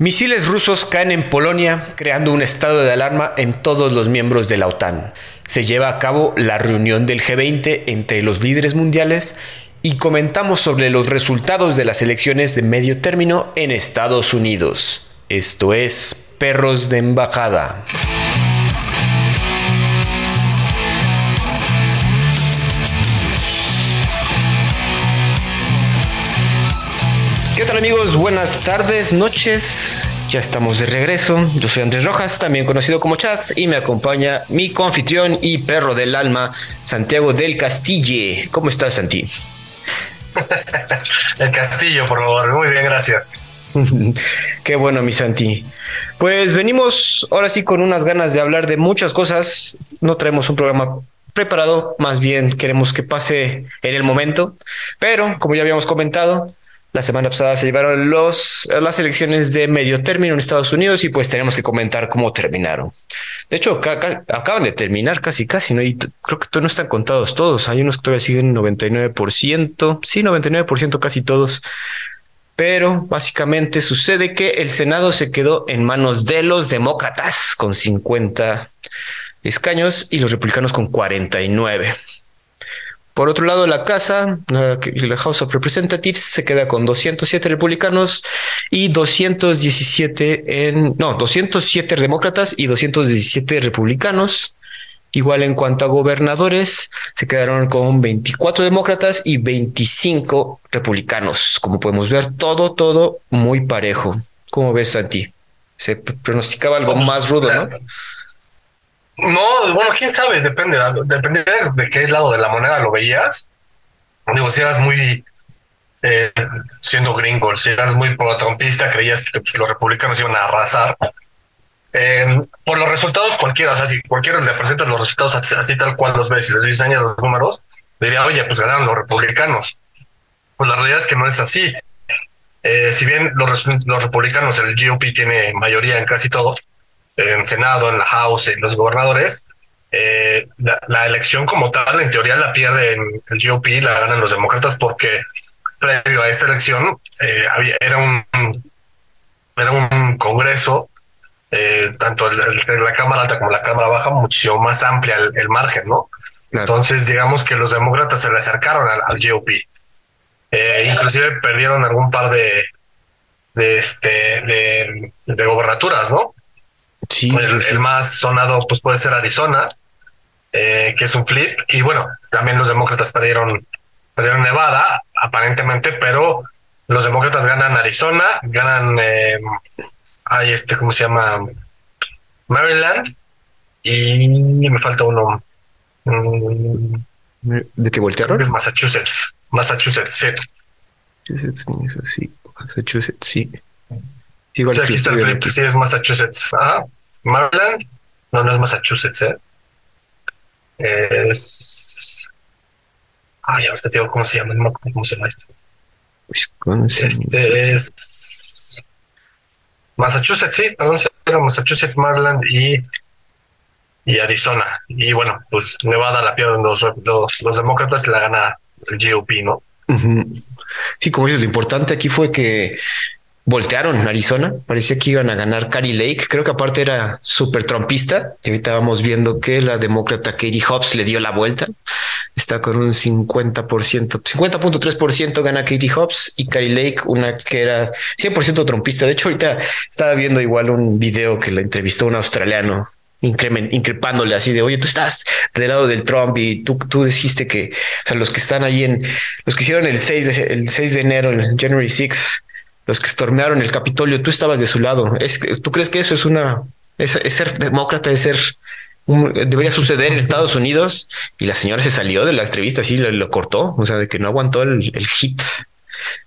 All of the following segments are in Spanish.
Misiles rusos caen en Polonia, creando un estado de alarma en todos los miembros de la OTAN. Se lleva a cabo la reunión del G20 entre los líderes mundiales y comentamos sobre los resultados de las elecciones de medio término en Estados Unidos. Esto es Perros de Embajada. ¿Qué tal amigos? Buenas tardes, noches. Ya estamos de regreso. Yo soy Andrés Rojas, también conocido como Chaz, y me acompaña mi confitrión y perro del alma, Santiago del Castille. ¿Cómo estás, Santi? El Castillo, por favor. Muy bien, gracias. Qué bueno, mi Santi. Pues venimos ahora sí con unas ganas de hablar de muchas cosas. No traemos un programa preparado, más bien queremos que pase en el momento. Pero, como ya habíamos comentado, la semana pasada se llevaron las elecciones de medio término en Estados Unidos y pues tenemos que comentar cómo terminaron. De hecho, acaban de terminar casi, casi, ¿no? Y creo que no están contados todos. Hay unos que todavía siguen 99%, sí, 99% casi todos. Pero básicamente sucede que el Senado se quedó en manos de los demócratas con 50 escaños y los republicanos con 49. Por otro lado, la Casa, la House of Representatives, se queda con 207 republicanos y 217 en, no, 207 demócratas y 217 republicanos. Igual en cuanto a gobernadores, se quedaron con 24 demócratas y 25 republicanos. Como podemos ver, todo, todo muy parejo. ¿Cómo ves, Santi? Se pronosticaba algo más rudo, ¿no? No, bueno, quién sabe, depende, depende de qué lado de la moneda lo veías. Digo, si eras muy eh, siendo gringo, si eras muy pro-trompista, creías que pues, los republicanos iban a arrasar. Eh, por los resultados cualquiera, o sea, si cualquiera le presentas los resultados así, tal cual los ves y les diseñas los números, diría, oye, pues ganaron los republicanos. Pues la realidad es que no es así. Eh, si bien los republicanos, el GOP tiene mayoría en casi todo, en Senado, en la House, en los gobernadores, eh, la, elección como tal, en teoría la pierden el GOP, la ganan los demócratas porque previo a esta elección eh, había, era un era un congreso, eh, tanto la Cámara Alta como la Cámara Baja, muchísimo más amplia el, margen, ¿no? Entonces, digamos que los demócratas se le acercaron al, GOP. inclusive perdieron algún par de, de este de, de gobernaturas, ¿no? Sí, el, más sonado pues puede ser Arizona, eh, que es un flip. Y bueno, también los demócratas perdieron, perdieron Nevada, aparentemente, pero los demócratas ganan Arizona, ganan, eh, este, ¿cómo se llama? Maryland. Y me falta uno. Mm, ¿De qué voltearon? Es Massachusetts. Massachusetts, sí. Massachusetts, sí. Massachusetts, sí. Sí, aquí está el flip, sí, es Massachusetts. Ajá. Maryland. No, no es Massachusetts, ¿eh? Es. Ay, ahorita te digo cómo se llama, no me acuerdo cómo se llama esto. Este es. Massachusetts, sí, Massachusetts, Maryland y, y Arizona. Y bueno, pues Nevada la pierden los, los, los demócratas y la gana el GOP, ¿no? Sí, como dices, lo importante aquí fue que voltearon Arizona. Parecía que iban a ganar Carrie Lake. Creo que aparte era súper trompista. Y ahorita vamos viendo que la demócrata Katie Hobbs le dio la vuelta. Está con un 50%, 50.3% gana Katie Hobbs y Carrie Lake, una que era 100% trompista. De hecho, ahorita estaba viendo igual un video que la entrevistó un australiano increpándole así de, oye, tú estás del lado del Trump y tú, tú dijiste que, o sea, los que están ahí en, los que hicieron el 6 de, el 6 de enero, el January 6, los que estormearon el Capitolio, tú estabas de su lado. ¿Es, ¿Tú crees que eso es una, es, ser demócrata, es ser, debería suceder en Estados Unidos? Y la señora se salió de la entrevista, así lo, cortó, o sea, de que no aguantó el, hit.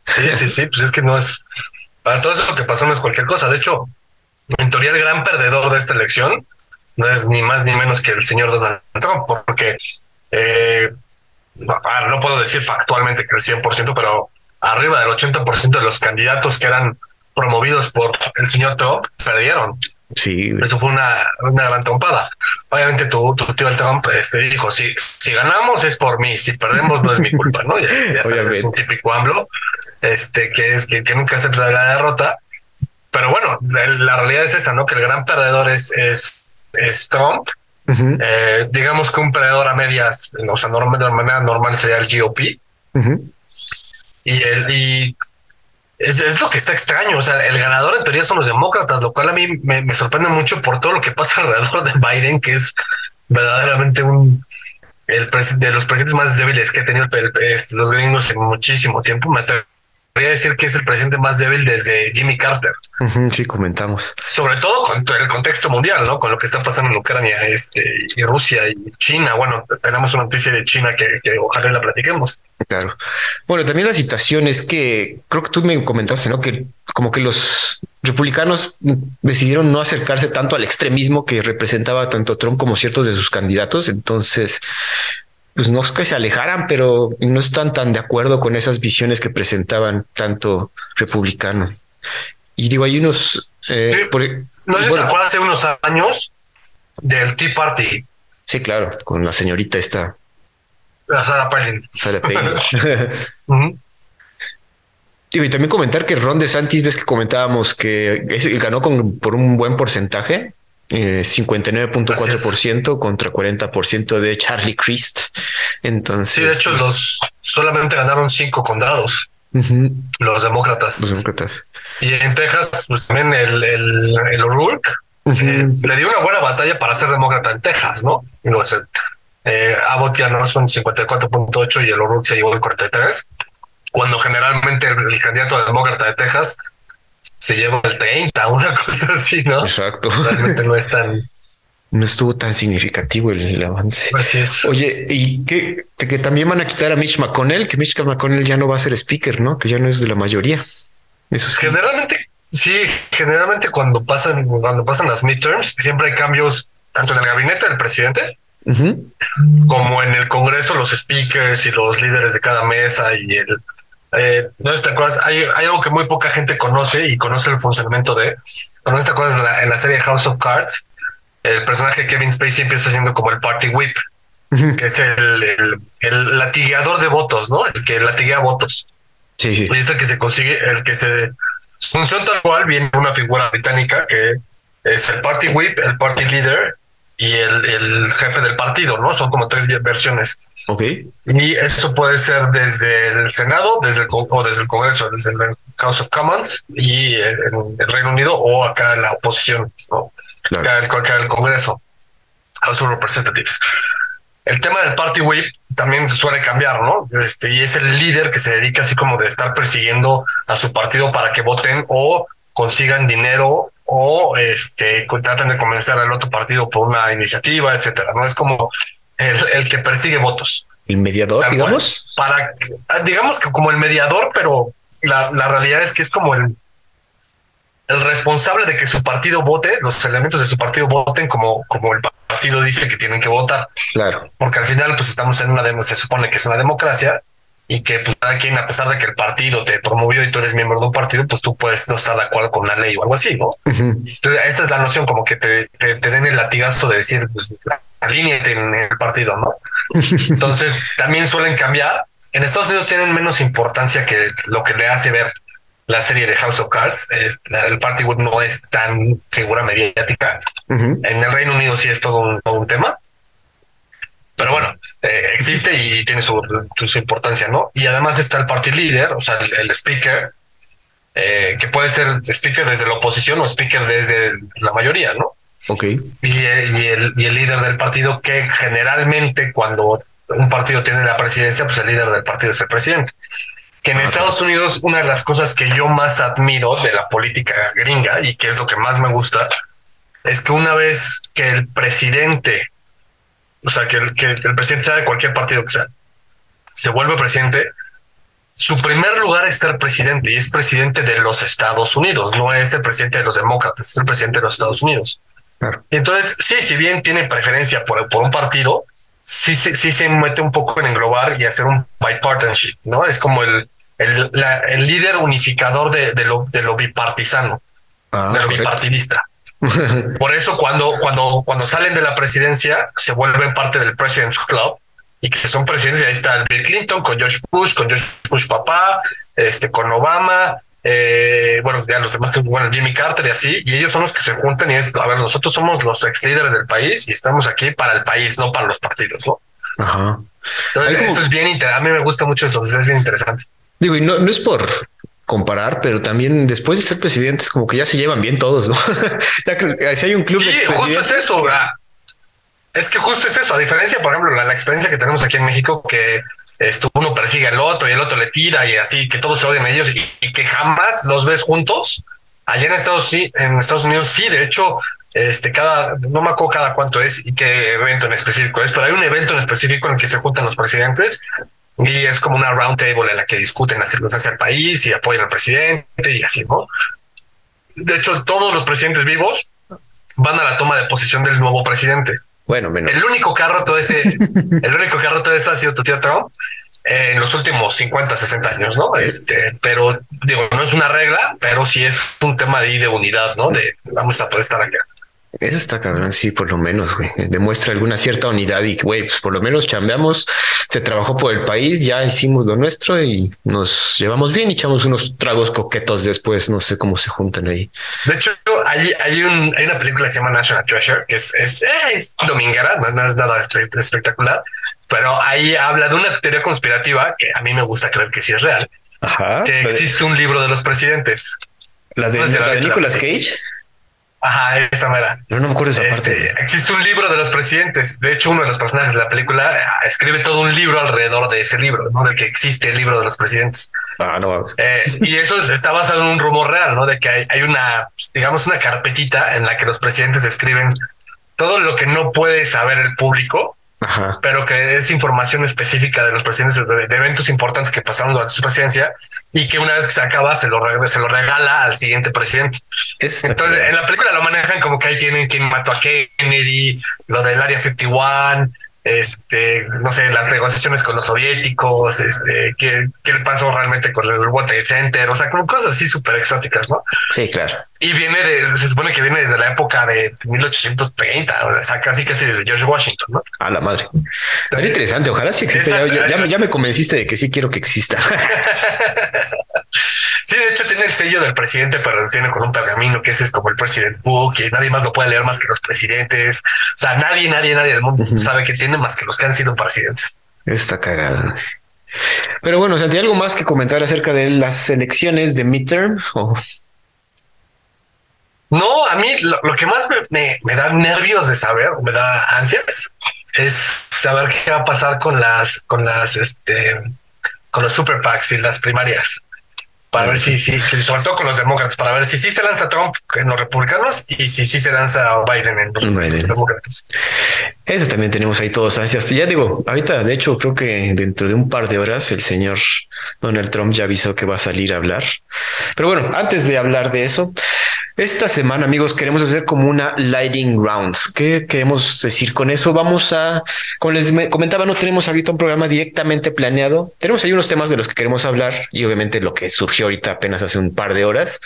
Sí, sí, sí, pues es que no es, para todo eso que pasó no es cualquier cosa. De hecho, en teoría el gran perdedor de esta elección no es ni más ni menos que el señor Donald Trump, porque eh, no puedo decir factualmente que el 100%, pero arriba del 80% de los candidatos que eran promovidos por el señor Trump perdieron. Sí. Eso fue una, una gran trompada. Obviamente tu, tu tío el Trump este, dijo, si, si ganamos es por mí, si perdemos no es mi culpa, ¿no? Ya, sabes, es un típico AMLO, este, que es que, que nunca acepta la derrota. pero bueno, la realidad es esa, ¿no? Que el gran perdedor es, es, Trump. Eh, digamos que un perdedor a medias, o sea, normal, de manera normal sería el GOP. Y el, y es, lo que está extraño. O sea, el ganador en teoría son los demócratas, lo cual a mí me, sorprende mucho por todo lo que pasa alrededor de Biden, que es verdaderamente un el de los presidentes más débiles que ha tenido este, los gringos en muchísimo tiempo. Me Podría decir que es el presidente más débil desde Jimmy Carter. sí, comentamos. Sobre todo con el contexto mundial, ¿no? Con lo que está pasando en Ucrania este, y Rusia y China. Bueno, tenemos una noticia de China que, que ojalá la platiquemos. Claro. Bueno, también la situación es que creo que tú me comentaste, ¿no? Que como que los republicanos decidieron no acercarse tanto al extremismo que representaba tanto Trump como ciertos de sus candidatos. Entonces, pues no es que se alejaran, pero no están tan de acuerdo con esas visiones que presentaban tanto republicano. Y digo, hay unos... Eh, e-, no sé si te acuerdas hace unos años del Tea Party. Sí, claro, con la señorita esta. Palin. Sarah Palin. Y también comentar que Ron DeSantis, ves que comentábamos que ganó con, por un buen porcentaje, 59.4% eh, contra 40% de Charlie Crist. Entonces, sí, de hecho, pues, los solamente ganaron cinco condados. Los demócratas. Los demócratas. Y en Texas, pues también el, el, el O'Rourke eh, le dio una buena batalla para ser demócra en Texas, ¿no? Eh, Abbott ya no son 54.8 y el O'Rourke se llevó el 43. Cuando generalmente el candidato demócrata de Texas se lleva el 30, una cosa así, ¿no? Exacto. Realmente no es tan... No estuvo tan significativo el, avance. Así es. Oye, y que, que también van a quitar a Mitch McConnell, que Mitch McConnell ya no va a ser speaker, ¿no? Que ya no es de la mayoría. Eso Generalmente, sí, generalmente cuando pasan, cuando pasan las midterms, siempre hay cambios tanto en el gabinete del presidente como en el Congreso, los speakers y los líderes de cada mesa y el eh, no te acuerdas, hay, algo que muy poca gente conoce y conoce el funcionamiento de. No te acuerdas en la, serie House of Cards, el personaje Kevin Spacey empieza siendo como el party whip, que es el, el, el, latigueador de votos, ¿no? El que latiguea votos. Sí, sí. Y es el que se consigue, el que se funciona tal cual, viene una figura británica que es el party whip, el party leader y el, el jefe del partido, ¿no? Son como tres versiones. Ok. Y eso puede ser desde el Senado, desde el, o desde el Congreso, desde el House of Commons y en el Reino Unido o acá en la oposición, ¿no? Acá, acá el Congreso, House of Representatives. El tema del Party Whip también suele cambiar, ¿no? Este, y es el líder que se dedica así como de estar persiguiendo a su partido para que voten o consigan dinero o este tratan de convencer al otro partido por una iniciativa, etcétera. No es como el, que persigue votos. El mediador, digamos. para, digamos que como el mediador, pero la, realidad es que es como el, el responsable de que su partido vote, los elementos de su partido voten como, como el partido dice que tienen que votar. Claro. Porque al final, pues estamos en una, se supone que es una democracia y que pues, cada quien, a pesar de que el partido te promovió y tú eres miembro de un partido, pues tú puedes no estar de acuerdo con una ley o algo así, ¿no? Entonces, esa es la noción, como que te, te, te den el latigazo de decir, pues alíñate en el partido, ¿no? Entonces también suelen cambiar. En Estados Unidos tienen menos importancia que lo que le hace ver la serie de House of Cards. el Party Wood no es tan figura mediática. En el Reino Unido sí es todo un, tema. Pero bueno, eh, existe y tiene su, importancia, ¿no? Y además está el party leader, o sea, el, speaker, eh, que puede ser speaker desde la oposición o speaker desde la mayoría, ¿no? Ok. Y, el, y el líder del partido, que generalmente cuando un partido tiene la presidencia, pues el líder del partido es el presidente. Que en ah, Estados Unidos, una de las cosas que yo más admiro de la política gringa y que es lo que más me gusta, es que una vez que el presidente, o sea, que el, que el presidente sea de cualquier partido que sea, se vuelve presidente, su primer lugar es ser presidente y es presidente de los Estados Unidos, no es el presidente de los demócratas, es el presidente de los Estados Unidos. Entonces, sí, si bien tiene preferencia por, por un partido, sí, sí, sí se mete un poco en englobar y hacer un bipartisanship, ¿no? Es como el, el, el líder unificador de, de, lo, de lo bipartisano, ah, de lo bipartidista. Por eso cuando, cuando, cuando salen de la presidencia se vuelven parte del President's Club y que son presidentes, ahí está Bill Clinton con George Bush, con George Bush papá, este, con Obama, eh, bueno, ya los demás, bueno, Jimmy Carter y así, y ellos son los que se juntan y es, a ver, nosotros somos los ex líderes del país y estamos aquí para el país, no para los partidos, ¿no? Ajá. Entonces, eso es bien interesante, a mí me gusta mucho eso, es bien interesante. Digo, y no, no es por comparar, pero también después de ser presidentes, como que ya se llevan bien todos, ¿no? ya que si hay un club. Sí, justo es eso. Es que justo es eso. A diferencia, por ejemplo, la, la experiencia que tenemos aquí en México, que este, uno persigue al otro y el otro le tira y así, que todos se odian a ellos y, que jamás los ves juntos. Allá en Estados, en Estados Unidos sí, de hecho, este, cada, no me acuerdo cada cuánto es y qué evento en específico es, pero hay un evento en específico en el que se juntan los presidentes y es como una round table en la que discuten las circunstancias del país y apoyan al presidente y así, ¿no? De hecho, todos los presidentes vivos van a la toma de posición del nuevo presidente. Bueno, menos. El único carro todo ese, el único carro todo eso ha sido tu tío Trump en los últimos 50, 60 años, ¿no? Este, pero digo, no es una regla, pero sí es un tema de, de unidad, ¿no? De vamos a poder estar acá. Eso está cabrón, sí, por lo menos, güey. Demuestra alguna cierta unidad y, güey, pues por lo menos chambeamos, se trabajó por el país, ya hicimos lo nuestro y nos llevamos bien y echamos unos tragos coquetos después, no sé cómo se juntan ahí. De hecho, hay, hay, un, hay una película que se llama National Treasure, que es, es, es dominguera, no, es nada espectacular, pero ahí habla de una teoría conspirativa que a mí me gusta creer que sí es real, Ajá, que existe un libro de los presidentes. ¿La de, la de Nicolas Cage? Ajá, esa manera. No, no me acuerdo esa parte. Este, existe un libro de los presidentes. De hecho, uno de los personajes de la película ah, escribe todo un libro alrededor de ese libro, ¿no? De que existe el libro de los presidentes. Ah, no vamos. Eh, y eso está basado en un rumor real, ¿no? De que hay, hay una, digamos, una carpetita en la que los presidentes escriben todo lo que no puede saber el público pero que es información específica de los presidentes de, eventos importantes que pasaron durante su presidencia y que una vez que se acaba se lo, se lo regala al siguiente presidente. Entonces, en la película lo manejan como que ahí tienen quien mató a Kennedy, lo del Área 51, este, no sé, las negociaciones con los soviéticos, este, qué, qué pasó realmente con el World Center, o sea, como cosas así súper exóticas, ¿no? Sí, claro. Y viene de, se supone que viene desde la época de 1830, o sea, casi casi desde George Washington, ¿no? A la madre. Muy interesante, ojalá sí exista. Ya, ya, ya, me convenciste de que sí quiero que exista. Sí, de hecho tiene el sello del presidente, pero tiene con un pergamino que ese es como el president book y nadie más lo puede leer más que los presidentes. O sea, nadie, nadie, nadie del mundo sabe que tiene más que los que han sido presidentes. Está cagado. Pero bueno, Santi, ¿algo más que comentar acerca de las elecciones de midterm? No, a mí lo, que más me, me, da nervios de saber, me da ansias, es saber qué va a pasar con las, con las, este, con los super PACs y las primarias para ver si sí, sobre todo con los demócratas, para ver si sí se lanza Trump en los republicanos y si sí se lanza Biden en los, demócratas. Eso también tenemos ahí todos ansias. Ya digo, ahorita, de hecho, creo que dentro de un par de horas el señor Donald Trump ya avisó que va a salir a hablar. Pero bueno, antes de hablar de eso, esta semana, amigos, queremos hacer como una lighting round. ¿Qué queremos decir con eso? Vamos a, como les comentaba, no tenemos ahorita un programa directamente planeado. Tenemos ahí unos temas de los que queremos hablar y obviamente lo que surgió ahorita apenas hace un par de horas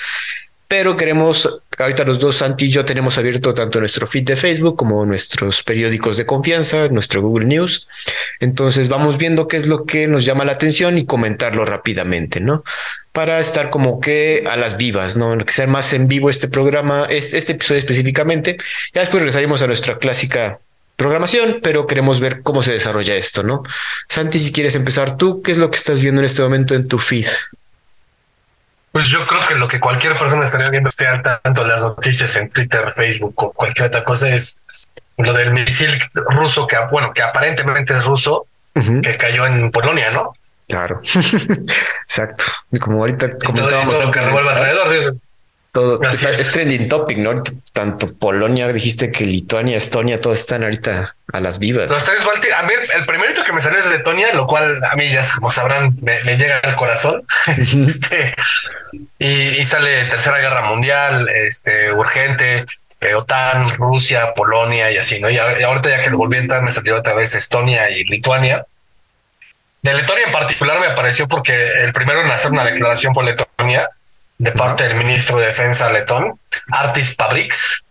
pero queremos, ahorita los dos, Santi y yo tenemos abierto tanto nuestro feed de Facebook como nuestros periódicos de confianza, nuestro Google News. Entonces vamos viendo qué es lo que nos llama la atención y comentarlo rápidamente, ¿no? Para estar como que a las vivas, ¿no? Que sea más en vivo este programa, este, este episodio específicamente. Ya después regresaremos a nuestra clásica programación, pero queremos ver cómo se desarrolla esto, ¿no? Santi, si quieres empezar tú, ¿qué es lo que estás viendo en este momento en tu feed? Pues yo creo que lo que cualquier persona estaría viendo esté al tanto las noticias en Twitter, Facebook o cualquier otra cosa es lo del misil ruso que, bueno, que aparentemente es ruso, que cayó en Polonia, ¿no? Claro, exacto. Y como ahorita comentábamos. Todo, lo que revuelve alrededor, todo es. trending topic, ¿no? Tanto Polonia, dijiste que Lituania, Estonia, todos están ahorita a las vivas. Los tres a mí el primerito que me salió es de Letonia, lo cual a mí ya como sabrán me, llega al corazón. este, y, sale Tercera Guerra Mundial, este urgente, eh, OTAN, Rusia, Polonia y así, ¿no? Y, ahorita ya que lo volví a entrar me salió otra vez Estonia y Lituania. De Letonia en particular me apareció porque el primero en hacer una declaración fue Letonia de parte del ministro de Defensa letón, Artis Pabriks,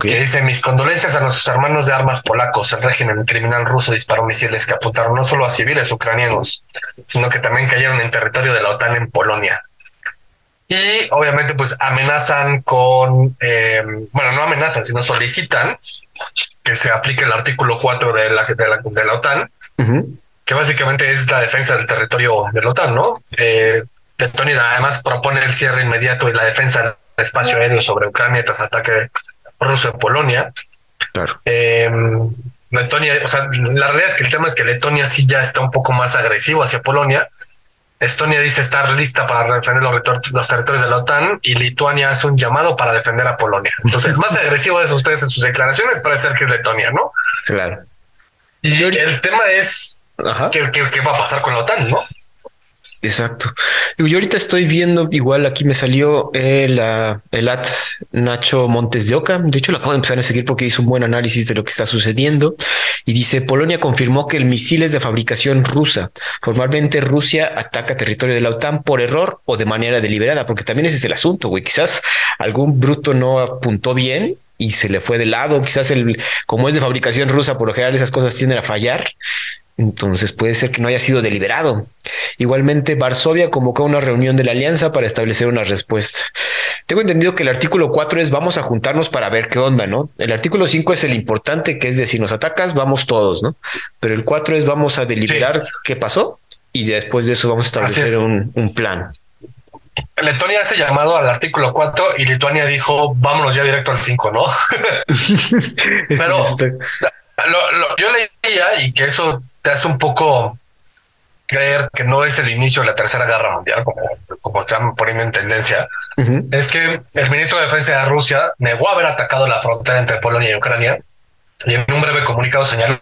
que dice mis condolencias a nuestros hermanos de armas polacos. El régimen criminal ruso disparó misiles que apuntaron no solo a civiles ucranianos, sino que también cayeron en territorio de la OTAN en Polonia. Y obviamente pues amenazan con, eh, bueno, no amenazan, sino solicitan que se aplique el artículo 4 de la, de la, de la OTAN, que básicamente es la defensa del territorio de la OTAN, ¿no? Eh, Letonia además propone el cierre inmediato y la defensa del espacio aéreo sobre Ucrania tras ataque ruso en Polonia. Claro. Eh, Letonia, o sea, la realidad es que el tema es que Letonia sí ya está un poco más agresivo hacia Polonia. Estonia dice estar lista para defender los, los territorios de la OTAN y Lituania hace un llamado para defender a Polonia. Entonces, el más agresivo de ustedes en sus declaraciones parece ser que es Letonia, ¿no? Claro. Y el tema es ¿qué, qué va a pasar con la OTAN, ¿no? Exacto. Yo ahorita estoy viendo, igual aquí me salió el, el at Nacho Montes de Oca. De hecho, lo acabo de empezar a seguir porque hizo un buen análisis de lo que está sucediendo. Y dice, Polonia confirmó que el misil es de fabricación rusa. Formalmente Rusia ataca territorio de la OTAN por error o de manera deliberada, porque también ese es el asunto, güey. Quizás algún bruto no apuntó bien y se le fue de lado. Quizás el, como es de fabricación rusa, por lo general esas cosas tienden a fallar. Entonces puede ser que no haya sido deliberado. Igualmente, Varsovia convocó una reunión de la alianza para establecer una respuesta. Tengo entendido que el artículo 4 es vamos a juntarnos para ver qué onda, ¿no? El artículo 5 es el importante, que es de si nos atacas, vamos todos, ¿no? Pero el 4 es vamos a deliberar qué pasó y después de eso vamos a establecer un, un, plan. Letonia hace llamado al artículo 4 y Lituania dijo vámonos ya directo al 5, ¿no? Pero yo leía y que eso te hace un poco creer que no es el inicio de la Tercera Guerra Mundial, como, como están poniendo en tendencia, es que el ministro de Defensa de Rusia negó haber atacado la frontera entre Polonia y Ucrania y en un breve comunicado señaló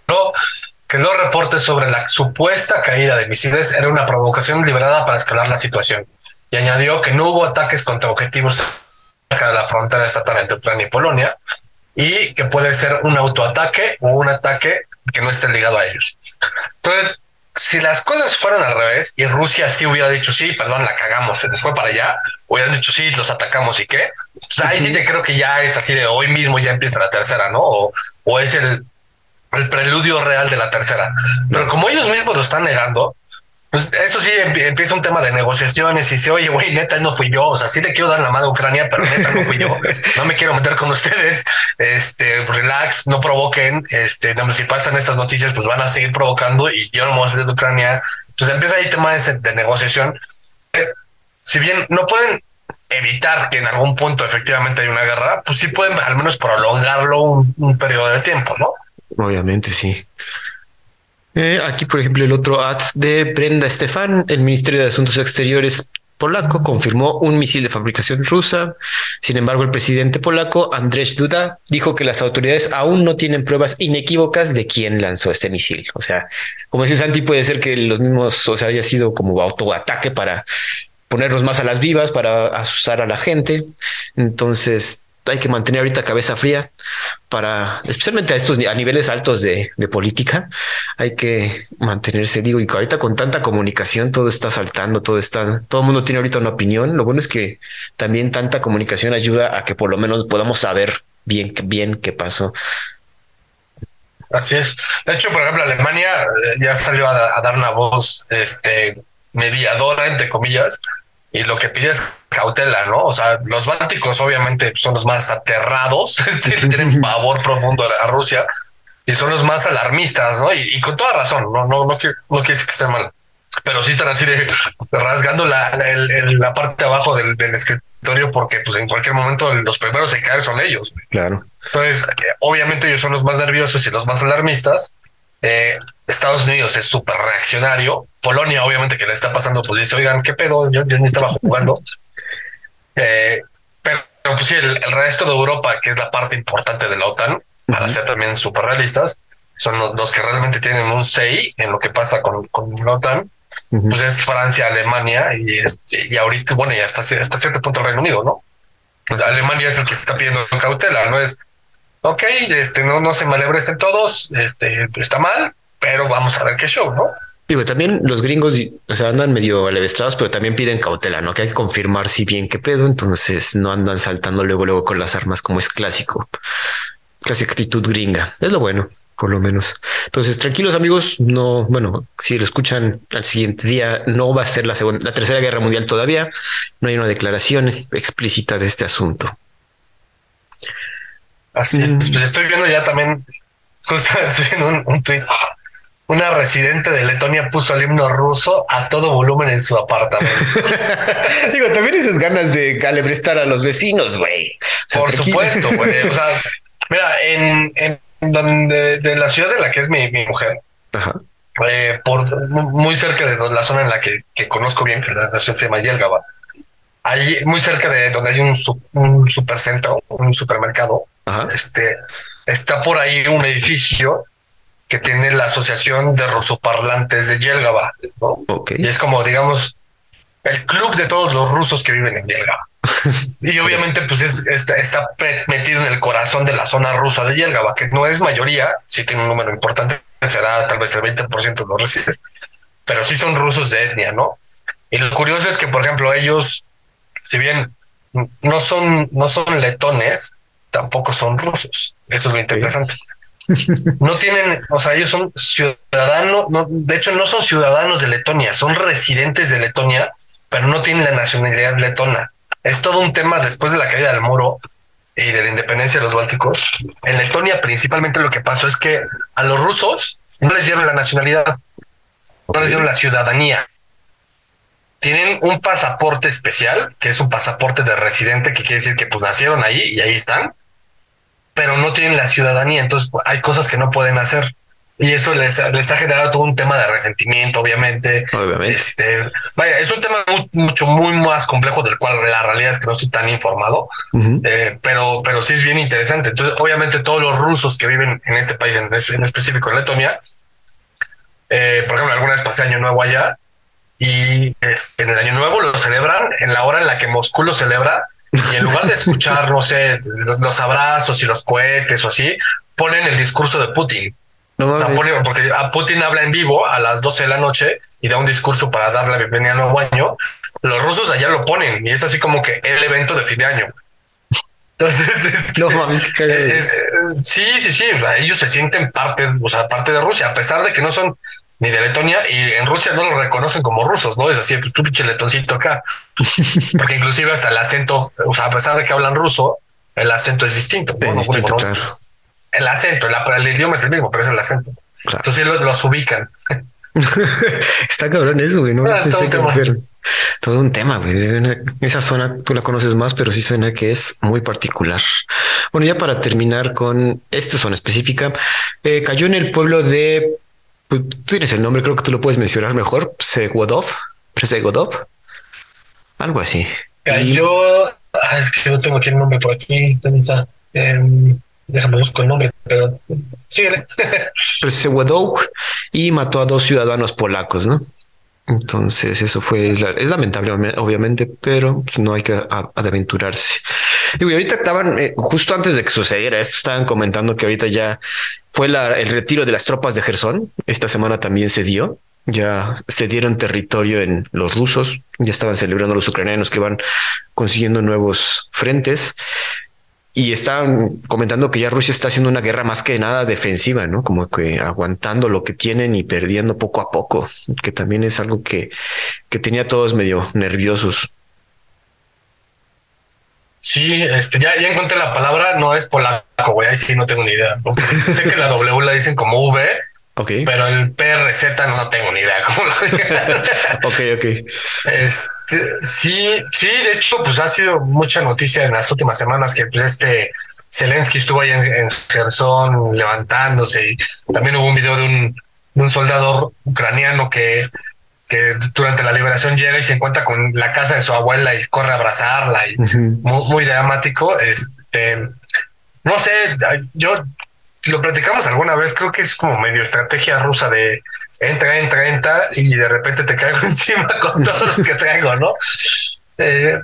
que los reportes sobre la supuesta caída de misiles era una provocación liberada para escalar la situación y añadió que no hubo ataques contra objetivos cerca de la frontera estatal entre Ucrania y Polonia y que puede ser un autoataque o un ataque que no esté ligado a ellos. Entonces, si las cosas fueran al revés y Rusia sí hubiera dicho sí, perdón, la cagamos, se nos fue para allá, hubieran dicho sí, los atacamos y qué, pues ahí sí te creo que ya es así de hoy mismo ya empieza la tercera, ¿no? O, o es el, el preludio real de la tercera. Pero como ellos mismos lo están negando, pues eso sí empieza un tema de negociaciones y dice, oye, güey, neta, no fui yo. O sea, sí le quiero dar la mano a Ucrania, pero neta no fui yo. No me quiero meter con ustedes. Este, relax, no provoquen. Este, si pasan estas noticias, pues van a seguir provocando y yo no me voy a hacer de Ucrania. Entonces empieza ahí tema de, de negociación. Eh, si bien no pueden evitar que en algún punto efectivamente hay una guerra, pues sí pueden al menos prolongarlo un, un periodo de tiempo, ¿no? Obviamente, sí. Eh, aquí, por ejemplo, el otro ad de Brenda Stefan, el Ministerio de Asuntos Exteriores polaco confirmó un misil de fabricación rusa. Sin embargo, el presidente polaco, Andrzej Duda, dijo que las autoridades aún no tienen pruebas inequívocas de quién lanzó este misil. O sea, como dice Santi, puede ser que los mismos, o sea, haya sido como autoataque para ponerlos más a las vivas, para asustar a la gente. Entonces, hay que mantener ahorita cabeza fría para, especialmente a estos a niveles altos de, política, hay que mantenerse, digo, y ahorita con tanta comunicación todo está saltando, todo está, todo el mundo tiene ahorita una opinión. Lo bueno es que también tanta comunicación ayuda a que por lo menos podamos saber bien, bien qué pasó. Así es. De hecho, por ejemplo, Alemania eh, ya salió a, a dar una voz este, mediadora, entre comillas, y lo que pide es cautela, ¿no? O sea, los bálticos obviamente son los más aterrados, tienen pavor profundo a Rusia y son los más alarmistas, ¿no? Y, con toda razón, no, no, no, quiere, no decir que sea mal, pero sí están así de rasgando la, la, parte de abajo del, escritorio porque pues en cualquier momento los primeros en caer son ellos. Claro. Entonces, obviamente ellos son los más nerviosos y los más alarmistas. Eh, Estados Unidos es súper reaccionario Polonia, obviamente, que le está pasando, pues dice, oigan, ¿qué pedo? Yo, ni estaba jugando. Eh, pero pues sí, el, resto de Europa, que es la parte importante de la OTAN, para ser también súper realistas, son los, que realmente tienen un say en lo que pasa con, con la OTAN, pues es Francia, Alemania y, este, y ahorita, bueno, ya hasta, hasta cierto punto el Reino Unido, ¿no? Alemania es el que está pidiendo cautela, no es, ok, este, no, no se malebresten todos, este, está mal, pero vamos a ver qué show, ¿no? Digo, también los gringos o sea, andan medio alevestrados, pero también piden cautela, ¿no? Que hay que confirmar si bien qué pedo, entonces no andan saltando luego, luego con las armas como es clásico. Clásica actitud gringa. Es lo bueno. por lo menos. Entonces, tranquilos amigos, no, bueno, si lo escuchan al siguiente día, no va a ser la segunda, la tercera guerra mundial todavía. No hay una declaración explícita de este asunto. Así es, pues estoy viendo ya también, estoy viendo un, un tweet. Una residente de Letonia puso el himno ruso a todo volumen en su apartamento. Digo, también esas ganas de calebrestar a los vecinos, güey. Por supuesto, güey. O sea, mira, en, en donde de la ciudad de la que es mi, mi mujer, Eh, por muy cerca de la zona en la que, que conozco bien, que la, la ciudad se llama Yelgaba, ahí muy cerca de donde hay un, un supercentro, un supermercado, este está por ahí un edificio que tiene la Asociación de Rusoparlantes de Yelgaba, ¿no? Y es como, digamos, el club de todos los rusos que viven en Yelgaba. y obviamente, pues es, está, está, metido en el corazón de la zona rusa de Yelgaba, que no es mayoría, sí tiene un número importante, será tal vez el 20% de los residentes, pero sí son rusos de etnia, ¿no? Y lo curioso es que, por ejemplo, ellos, si bien no son, no son letones, tampoco son rusos. Eso es lo interesante. No tienen, o sea, ellos son ciudadanos, no, de hecho no son ciudadanos de Letonia, son residentes de Letonia, pero no tienen la nacionalidad letona. Es todo un tema después de la caída del muro y de la independencia de los bálticos. En Letonia principalmente lo que pasó es que a los rusos no les dieron la nacionalidad, no les dieron la ciudadanía. Tienen un pasaporte especial, que es un pasaporte de residente, que quiere decir que pues nacieron ahí y ahí están, pero no tienen la ciudadanía, entonces hay cosas que no pueden hacer. Y eso les, les ha generado todo un tema de resentimiento, obviamente. Obviamente. Este, vaya, es un tema muy, mucho, muy más complejo del cual la realidad es que no estoy tan informado, uh -huh. eh, pero, pero sí es bien interesante. Entonces, obviamente, todos los rusos que viven en este país, en, en específico en Letonia, eh, por ejemplo, alguna vez pasé Año Nuevo allá y este, en el Año Nuevo lo celebran en la hora en la que Moscú lo celebra y en lugar de escuchar, no sé, los abrazos y los cohetes o así, ponen el discurso de Putin. No, o sea, ponen, porque a Putin habla en vivo a las 12 de la noche y da un discurso para dar la bienvenida al nuevo año. Los rusos allá lo ponen y es así como que el evento de fin de año. Entonces, es, no, mames, que es, sí, sí, sí. O sea, ellos se sienten parte, o sea, parte de Rusia, a pesar de que no son ni de Letonia y en Rusia no lo reconocen como rusos, ¿no? Es así, pues tú pinche letoncito acá. Porque inclusive hasta el acento, o sea, a pesar de que hablan ruso, el acento es distinto. Es ¿no? distinto, claro. El acento, el, el, idioma es el mismo, pero es el acento. Claro. Entonces los, los ubican. Está cabrón eso, güey. No, un tema. Todo un tema, güey. Esa zona tú la conoces más, pero sí suena que es muy particular. Bueno, ya para terminar con esta zona específica, eh, cayó en el pueblo de tú tienes el nombre, creo que tú lo puedes mencionar mejor. Psegodov, Psegodov, algo así. Yo, ah, es que yo tengo aquí el nombre por aquí. Eh, déjame buscar el nombre, pero síguele. Psegodov y mató a dos ciudadanos polacos, ¿no? Entonces, eso fue, es, lamentable, obviamente, pero no hay que aventurarse. Y ahorita estaban, eh, justo antes de que sucediera esto, estaban comentando que ahorita ya fue el retiro de las tropas de Gerson. Esta semana también se dio. Ya se dieron territorio en los rusos. Ya estaban celebrando los ucranianos que van consiguiendo nuevos frentes. Y estaban comentando que ya Rusia está haciendo una guerra más que nada defensiva, ¿no? Como que aguantando lo que tienen y perdiendo poco a poco, que también es algo que, que tenía a todos medio nerviosos. Sí, este, ya, ya la palabra, no es polaco, güey, ahí sí no tengo ni idea. sé que la W la dicen como V, okay. pero el PRZ no tengo ni idea cómo lo digan. ok, ok. Este, sí, sí, de hecho, pues ha sido mucha noticia en las últimas semanas que pues este Zelensky estuvo ahí en, en Gerson levantándose y también hubo un video de un, de un soldado ucraniano que que durante la liberación llega y se encuentra con la casa de su abuela y corre a abrazarla y uh -huh. muy, muy, dramático. Este, no sé, yo lo platicamos alguna vez, creo que es como medio estrategia rusa de entra, entra, entra y de repente te caigo encima con todo lo que traigo, ¿no? Eh,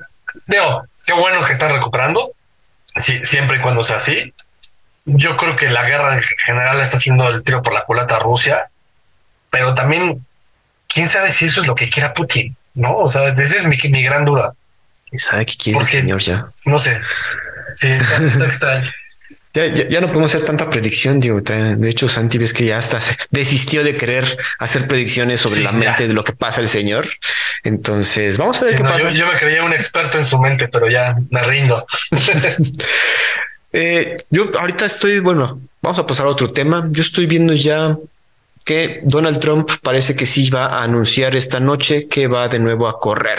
digo, qué bueno que están recuperando, sí, siempre y cuando sea así. Yo creo que la guerra en general está haciendo el tiro por la culata a Rusia, pero también quién sabe si eso es lo que quiera Putin, ¿no? O sea, esa es mi, mi gran duda. ¿Quién sabe qué quiere Porque, el señor ya? No sé. Sí, está, está extraño. Ya, no podemos hacer tanta predicción, digo. De hecho, Santi ves que ya hasta desistió de querer hacer predicciones sobre la mente de lo que pasa el señor. Entonces, vamos a ver qué pasa. Yo, me creía un experto en su mente, pero ya me rindo. Eh, yo ahorita estoy, bueno, vamos a pasar a otro tema. Yo estoy viendo ya que Donald Trump parece que sí va a anunciar esta noche que va de nuevo a correr.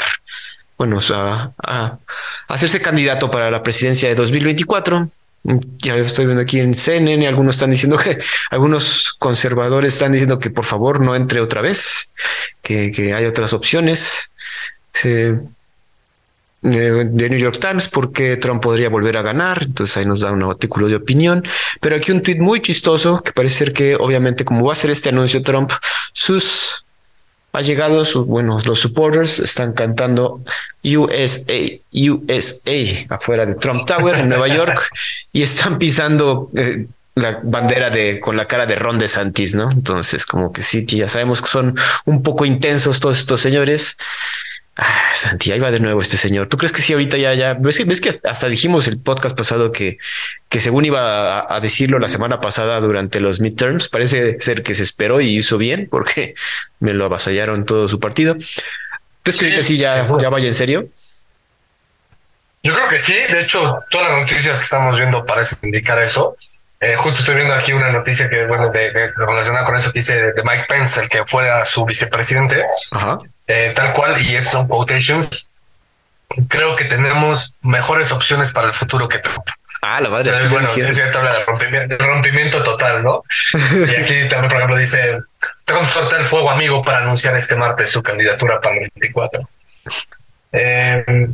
Bueno, a, a hacerse candidato para la presidencia de 2024 ya lo estoy viendo aquí en CNN, algunos están diciendo que algunos conservadores están diciendo que por favor no entre otra vez, que, hay otras opciones. de New York Times porque Trump podría volver a ganar. Entonces ahí nos da un artículo de opinión. Pero aquí un tweet muy chistoso que parece ser que obviamente como va a ser este anuncio Trump, sus ha llegado, sus, bueno, los supporters están cantando USA, USA afuera de Trump Tower en Nueva York y están pisando eh, la bandera de con la cara de Ron DeSantis, ¿no? Entonces, como que sí, ya sabemos que son un poco intensos todos estos señores. Ah, Santi, ahí va de nuevo este señor. ¿Tú crees que sí ahorita ya, ya, ves, ves que hasta dijimos el podcast pasado que, que según iba a, decirlo la semana pasada durante los midterms, parece ser que se esperó y hizo bien porque me lo avasallaron todo su partido. ¿Crees que ahorita sí ya, ya vaya en serio? Yo creo que sí. De hecho, todas las noticias que estamos viendo parecen indicar eso. Eh, justo estoy viendo aquí una noticia que, bueno, de, relacionada con eso que dice de, de Mike Pence, el que fuera su vicepresidente. Ajá eh, tal cual, y esos son quotations, creo que tenemos mejores opciones para el futuro que Trump. Ah, la madre. bueno, es cierto, habla de rompimiento, total, ¿no? y aquí también, por ejemplo, dice, Trump solta el fuego amigo para anunciar este martes su candidatura para el 24. Eh,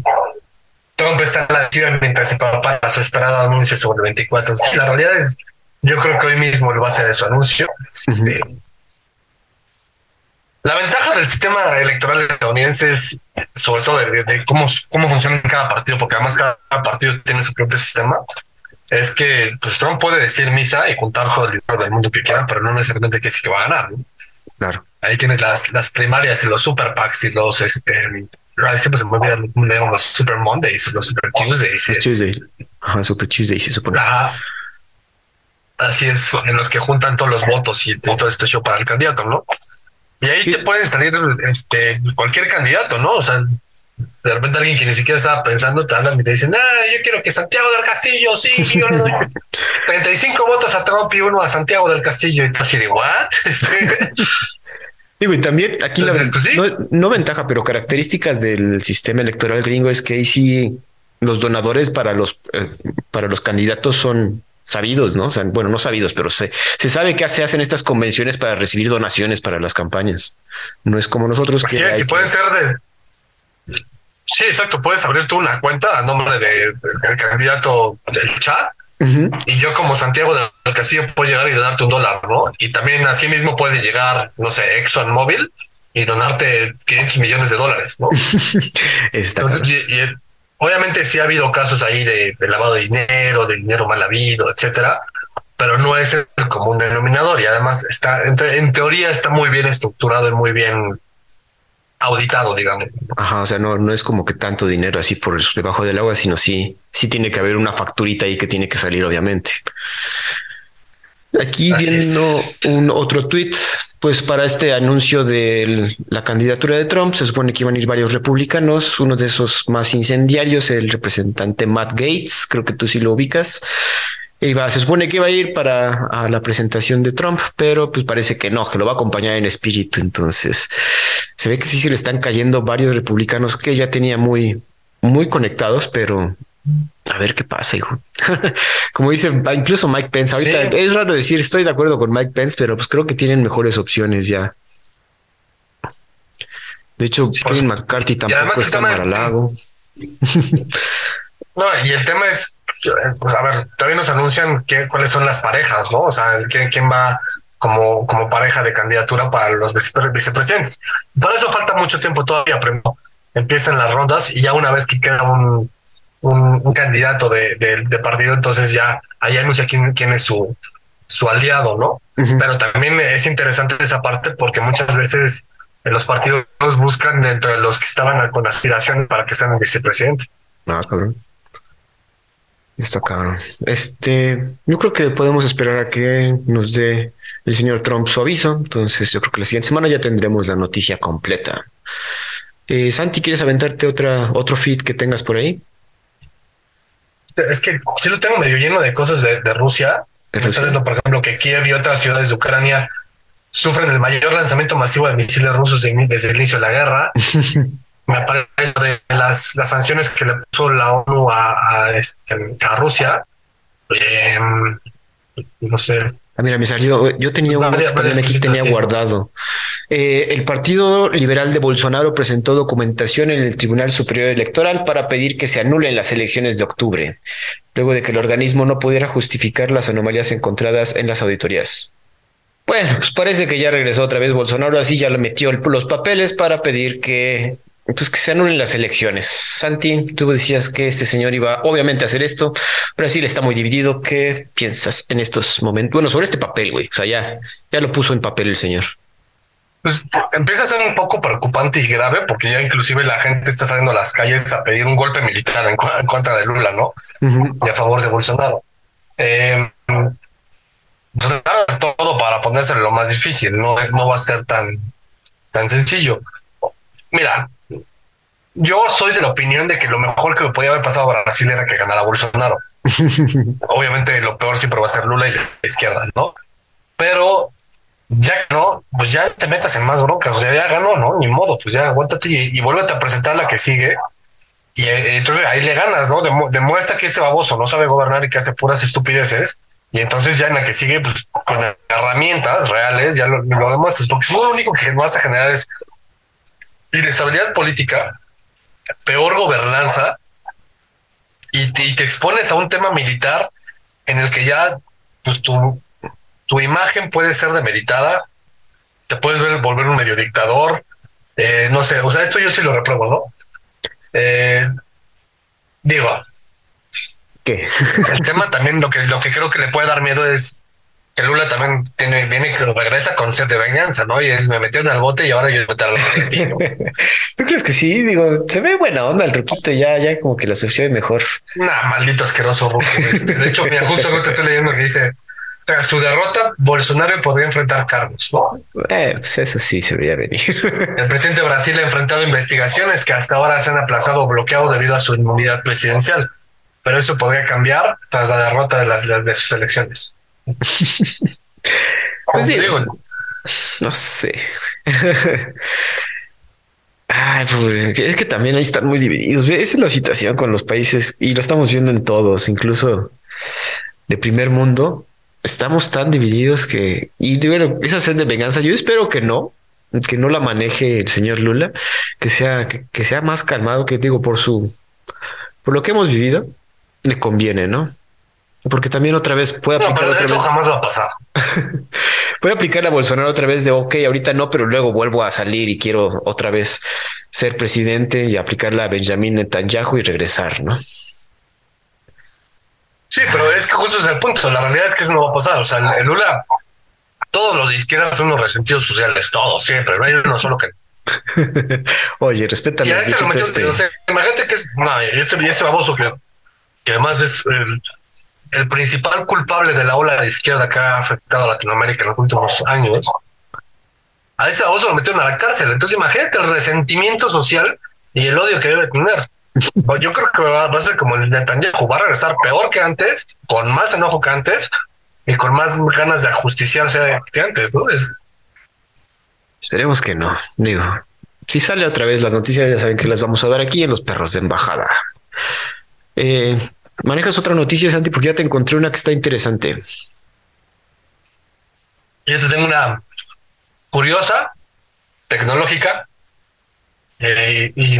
Trump está en la ciudad mientras se prepara su esperado anuncio sobre el 24. La realidad es, yo creo que hoy mismo lo va a hacer de su anuncio. Este, la ventaja del sistema electoral estadounidense es, sobre todo, de, cómo, cómo funciona cada partido, porque además cada partido tiene su propio sistema, es que pues, Trump puede decir misa y juntar todo el dinero del mundo que quiera, pero no necesariamente quiere decir que va a ganar. Claro. Ahí tienes las, las primarias y los super PACs y los, este, siempre se me olvidan los Super Mondays, los Super Tuesdays. Tuesday. Ajá, Super Tuesday, se supone. Ajá. Así es, en los que juntan todos los votos y todo este show para el candidato, ¿no? Y ahí te pueden salir este, cualquier candidato, ¿no? O sea, de repente alguien que ni siquiera estaba pensando te hablan y te dicen, ah, yo quiero que Santiago del Castillo, sí, yo le doy 35 votos a Trump y uno a Santiago del Castillo. Y así de, ¿what? Digo, y también aquí la pues no, ventaja, pero características del sistema electoral gringo es que ahí sí los donadores para los, eh, para los candidatos son sabidos, ¿no? O sea, bueno, no sabidos, pero se, se sabe que se hacen estas convenciones para recibir donaciones para las campañas. No es como nosotros que... Sí, si pueden ser de... Sí, exacto, puedes abrir tú una cuenta a nombre de, del candidato del chat y yo como Santiago del Castillo puedo llegar y darte un dólar, ¿no? Y también así mismo puede llegar, no sé, Exxon Móvil y donarte 500 millones de dólares, ¿no? Entonces, y, Obviamente sí ha habido casos ahí de, lavado de dinero, de dinero mal habido, etcétera, pero no es el común denominador y además está, en, teoría está muy bien estructurado y muy bien auditado, digamos. Ajá, o sea, no, no es como que tanto dinero así por debajo del agua, sino sí, sí tiene que haber una facturita ahí que tiene que salir, obviamente. Aquí viendo un otro tweet pues para este anuncio de la candidatura de Trump se supone que iban a ir varios republicanos, uno de esos más incendiarios, el representante Matt Gates, creo que tú sí lo ubicas. Iba, se supone que iba a ir para la presentación de Trump, pero pues parece que no, que lo va a acompañar en espíritu. Entonces se ve que sí se le están cayendo varios republicanos que ya tenía muy, muy conectados, pero a ver qué pasa, hijo. Como dice incluso Mike Pence, ahorita es raro decir estoy de acuerdo con Mike Pence, pero pues creo que tienen mejores opciones ya. De hecho, Kevin McCarthy tampoco está para lago. no, y el tema es, pues, a ver, todavía nos anuncian qué, cuáles son las parejas, ¿no? O sea, quién, quién va como, como pareja de candidatura para los vicepresidentes. Para eso falta mucho tiempo todavía, pero empiezan las rondas y ya una vez que queda un, un, candidato de, partido, entonces ya ahí anuncia quién, quién es su, su aliado, ¿no? Pero también es interesante esa parte porque muchas veces los partidos buscan dentro de los que estaban con aspiración para que sean vicepresidente. Ah, cabrón. Está cabrón. Este, yo creo que podemos esperar a que nos dé el señor Trump su aviso. Entonces, yo creo que la siguiente semana ya tendremos la noticia completa. Eh, Santi, ¿quieres aventarte otra, otro feed que tengas por ahí? Es que sí lo tengo medio lleno de cosas de, Rusia. Está viendo, por ejemplo, que Kiev y otras ciudades de Ucrania sufren el mayor lanzamiento masivo de misiles rusos desde el inicio de la guerra. Me parece de las, las sanciones que le puso la ONU a, a, este, a Rusia. Eh, no sé, Ah, mira, me salió. Yo tenía que también aquí tenía guardado. Eh, el Partido Liberal de Bolsonaro presentó documentación en el Tribunal Superior Electoral para pedir que se anulen las elecciones de octubre, luego de que el organismo no pudiera justificar las anomalías encontradas en las auditorías. Bueno, pues parece que ya regresó otra vez Bolsonaro, así ya le metió los papeles para pedir que pues que se anulen las elecciones. Santi, tú decías que este señor iba obviamente a hacer esto. Brasil está muy dividido. ¿Qué piensas en estos momentos? Bueno, sobre este papel, güey. O sea, ya, ya lo puso en papel el señor. Pues empieza a ser un poco preocupante y grave porque ya inclusive la gente está saliendo a las calles a pedir un golpe militar en, contra de Lula, ¿no? Y a favor de Bolsonaro. Eh, todo para ponerse lo más difícil, no, no va a ser tan, tan sencillo. Mira, yo soy de la opinión de que lo mejor que podía haber pasado a Brasil era que ganara Bolsonaro. Obviamente lo peor siempre va a ser Lula y la izquierda, ¿no? Pero ya no, pues ya te metas en más broncas, o sea, ya ganó, ¿no? Ni modo, pues ya aguántate y, vuélvete a presentar la que sigue. Y eh, entonces ahí le ganas, ¿no? demuestra que este baboso no sabe gobernar y que hace puras estupideces. Y entonces ya en la que sigue, pues con herramientas reales, ya lo, lo demuestras, porque lo único que vas a generar es inestabilidad política peor gobernanza y te, expones a un tema militar en el que ya pues tu, tu imagen puede ser demeritada, te puedes ver, volver un medio dictador, eh, no sé, o sea, esto yo sí lo repruebo, ¿no? Eh, digo, ¿qué? el tema también lo que, lo que creo que le puede dar miedo es que Lula también tiene, viene que regresa con sed de venganza, ¿no? Y es, me metieron al bote y ahora yo meter al bote. ¿Tú crees que sí? Digo, se ve buena onda el ruquito, ya, ya como que la es mejor. Nah, maldito asqueroso ruco. Este. De hecho, mira, justo te estoy leyendo que dice, tras su derrota, Bolsonaro podría enfrentar cargos, ¿no? Eh, pues eso sí se veía venir. El presidente de Brasil ha enfrentado investigaciones que hasta ahora se han aplazado o bloqueado debido a su inmunidad presidencial. Pero eso podría cambiar tras la derrota de, de sus elecciones. pues no sé. Ay, es que también ahí están muy divididos. Esa es la situación con los países y lo estamos viendo en todos, incluso de primer mundo. Estamos tan divididos que, y bueno, esa sed de venganza, yo espero que no, que no la maneje el señor Lula, que sea, que sea más calmado, que digo, por su, por lo que hemos vivido, le conviene, ¿no? Porque también otra vez puede aplicar otra eso jamás va a pasar. puede aplicar a Bolsonaro otra vez de ok, ahorita no, pero luego vuelvo a salir y quiero otra vez ser presidente y aplicarla a Benjamin Netanyahu y regresar, ¿no? Sí, pero es que justo es el punto. La realidad es que eso no va a pasar. O sea, el Lula, todos los de izquierda son los resentidos sociales, todos, siempre. No hay uno solo que. Oye, respeta Y a este lo este. o sea, imagínate que es. No, este, este baboso que, que además es el principal culpable de la ola de izquierda que ha afectado a Latinoamérica en los últimos años, a ese baboso lo metieron a la cárcel. Entonces imagínate el resentimiento social y el odio que debe tener. Yo creo que va, a ser como el Netanyahu, va a regresar peor que antes, con más enojo que antes y con más ganas de ajusticiarse que antes, ¿no? Esperemos que no. Digo, si sale otra vez las noticias, ya saben que las vamos a dar aquí en los perros de embajada. Eh, ¿Manejas otra noticia, Santi? Porque ya te encontré una que está interesante. Yo te tengo una curiosa, tecnológica, eh, y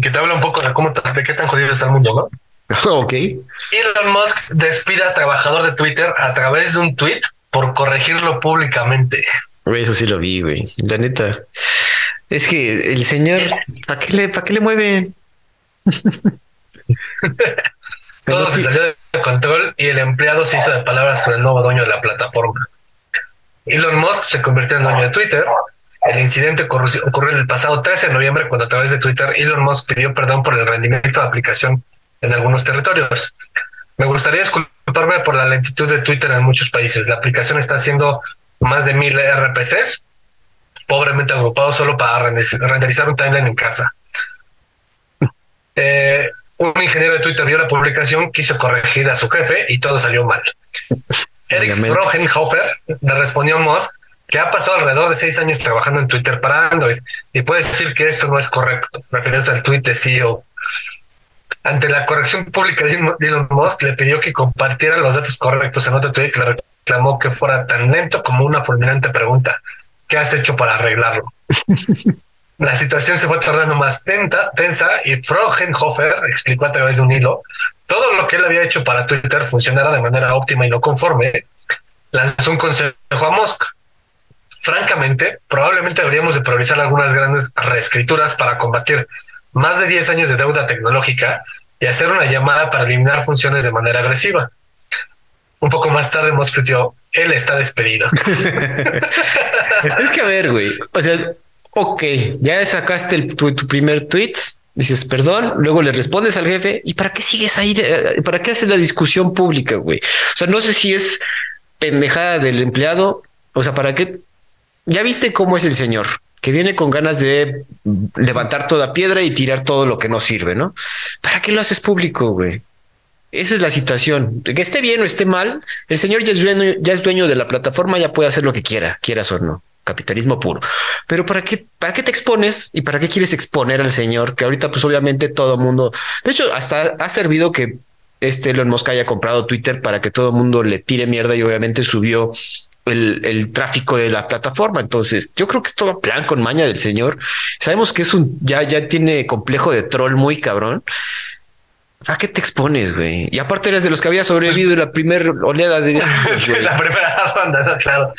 que te habla un poco de cómo de qué tan jodido está el mundo, ¿no? ok. Elon Musk despide a trabajador de Twitter a través de un tweet por corregirlo públicamente. Eso sí lo vi, güey. La neta. Es que el señor, ¿para qué le, para qué le mueve? Todo se salió de control y el empleado se hizo de palabras con el nuevo dueño de la plataforma. Elon Musk se convirtió en dueño de Twitter. El incidente ocurrió el pasado 13 de noviembre cuando a través de Twitter Elon Musk pidió perdón por el rendimiento de aplicación en algunos territorios. Me gustaría disculparme por la lentitud de Twitter en muchos países. La aplicación está haciendo más de mil RPCs, pobremente agrupado solo para renderizar un timeline en casa. Eh, un ingeniero de Twitter vio la publicación, quiso corregir a su jefe y todo salió mal. Eric Frogenhofer le respondió a Musk que ha pasado alrededor de seis años trabajando en Twitter para Android y puede decir que esto no es correcto, refiriéndose al tweet de CEO. Ante la corrección pública de Elon Musk, le pidió que compartiera los datos correctos en otro tweet que le reclamó que fuera tan lento como una fulminante pregunta. ¿Qué has hecho para arreglarlo? La situación se fue tornando más tensa y Frogenhofer explicó a través de un hilo todo lo que él había hecho para Twitter funcionara de manera óptima y no conforme. Lanzó un consejo a Musk. Francamente, probablemente deberíamos de priorizar algunas grandes reescrituras para combatir más de 10 años de deuda tecnológica y hacer una llamada para eliminar funciones de manera agresiva. Un poco más tarde Musk dijo, él está despedido. es que a ver, güey, o sea, ok, ya sacaste tu, primer tweet, dices perdón, luego le respondes al jefe y para qué sigues ahí, para qué haces la discusión pública, güey. O sea, no sé si es pendejada del empleado, o sea, para qué. Ya viste cómo es el señor, que viene con ganas de levantar toda piedra y tirar todo lo que no sirve, ¿no? ¿Para qué lo haces público, güey? Esa es la situación. Que esté bien o esté mal, el señor ya es dueño, ya es dueño de la plataforma, ya puede hacer lo que quiera, quieras o no capitalismo puro. Pero ¿para qué, para qué te expones y para qué quieres exponer al señor? Que ahorita pues obviamente todo el mundo, de hecho hasta ha servido que este Elon Musk haya comprado Twitter para que todo el mundo le tire mierda y obviamente subió el, el, tráfico de la plataforma. Entonces, yo creo que es todo plan con maña del señor. Sabemos que es un ya, ya tiene complejo de troll muy cabrón. ¿Para qué te expones, güey? Y aparte eres de los que había sobrevivido la primera oleada de... la primera banda, claro.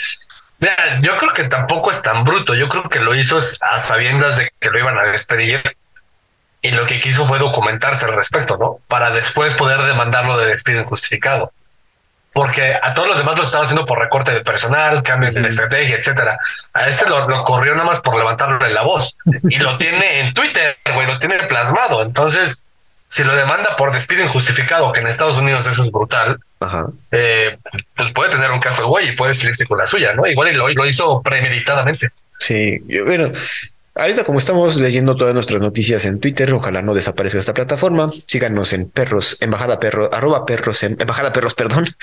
Mira, yo creo que tampoco es tan bruto. Yo creo que lo hizo a sabiendas de que lo iban a despedir y lo que quiso fue documentarse al respecto, ¿no? Para después poder demandarlo de despido injustificado. Porque a todos los demás lo estaba haciendo por recorte de personal, cambio de estrategia, etcétera. A este lo, lo, corrió nada más por levantarle la voz y lo tiene en Twitter, güey, lo tiene plasmado. Entonces, si lo demanda por despido injustificado, que en Estados Unidos eso es brutal, eh, pues puede tener un caso güey y puede salirse con la suya, ¿no? Igual y lo, lo hizo premeditadamente. Sí, bueno, ahorita como estamos leyendo todas nuestras noticias en Twitter, ojalá no desaparezca esta plataforma. Síganos en perros, embajada perro, arroba perros, en, embajada perros, perdón.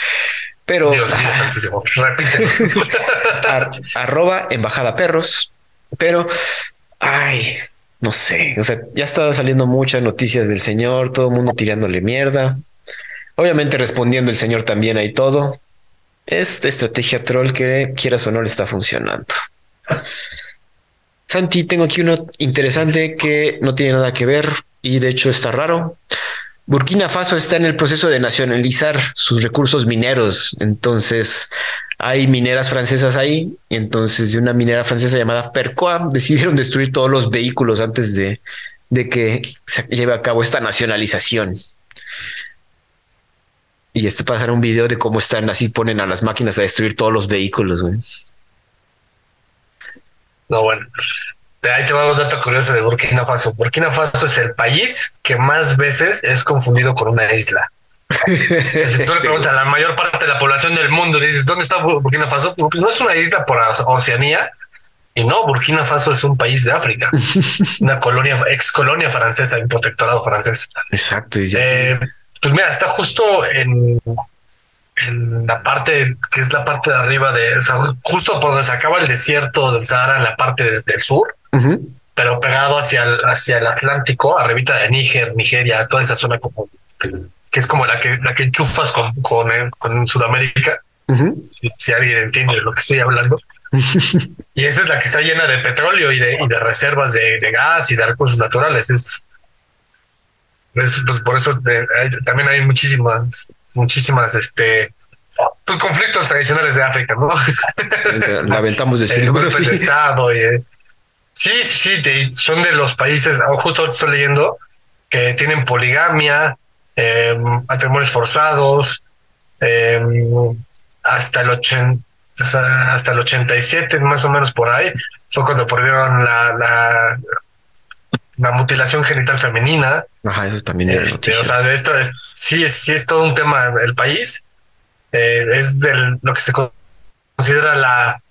Pero Dios arroba embajada perros. Pero ay, no sé, o sea, ya estaba saliendo muchas noticias del señor, todo el mundo tirándole mierda. Obviamente respondiendo el señor también ahí todo. Esta estrategia troll que quieras o no le está funcionando. Santi, tengo aquí uno interesante que no tiene nada que ver y de hecho está raro. Burkina Faso está en el proceso de nacionalizar sus recursos mineros. Entonces, hay mineras francesas ahí, y entonces de una minera francesa llamada Percoa decidieron destruir todos los vehículos antes de, de que se lleve a cabo esta nacionalización. Y este pasará un video de cómo están así, ponen a las máquinas a destruir todos los vehículos. No, bueno. Ahí te va un dato curioso de Burkina Faso. Burkina Faso es el país que más veces es confundido con una isla. Si tú le preguntas a la mayor parte de la población del mundo, le dices, ¿dónde está Burkina Faso? Pues no es una isla por Oceanía. Y no, Burkina Faso es un país de África, una colonia, ex colonia francesa, un protectorado francés. Exacto. Eh, pues mira, está justo en, en la parte que es la parte de arriba de, o sea, justo por donde se acaba el desierto del Sahara, en la parte desde el sur, pero pegado hacia el, hacia el Atlántico, arribita de Níger, Nigeria, toda esa zona como que es como la que, la que enchufas con, con, eh, con Sudamérica. si, alguien entiende lo que estoy hablando. y esa es la que está llena de petróleo y de, y de reservas de, de, gas y de recursos naturales. Es, es pues por eso también hay muchísimas, muchísimas, este, pues conflictos tradicionales de África, ¿no? la aventamos de de Estado. Y, eh, sí, sí, son de los países, justo estoy leyendo, que tienen poligamia, eh, matrimonios forzados, em, hasta el 80, hasta el 87, más o menos por ahí, fue cuando prohibieron la, la la mutilación genital femenina. Ajá, eso también era este, O sea, de esto es, sí, es, sí es todo un tema el país. Eh, es del, lo que se considera la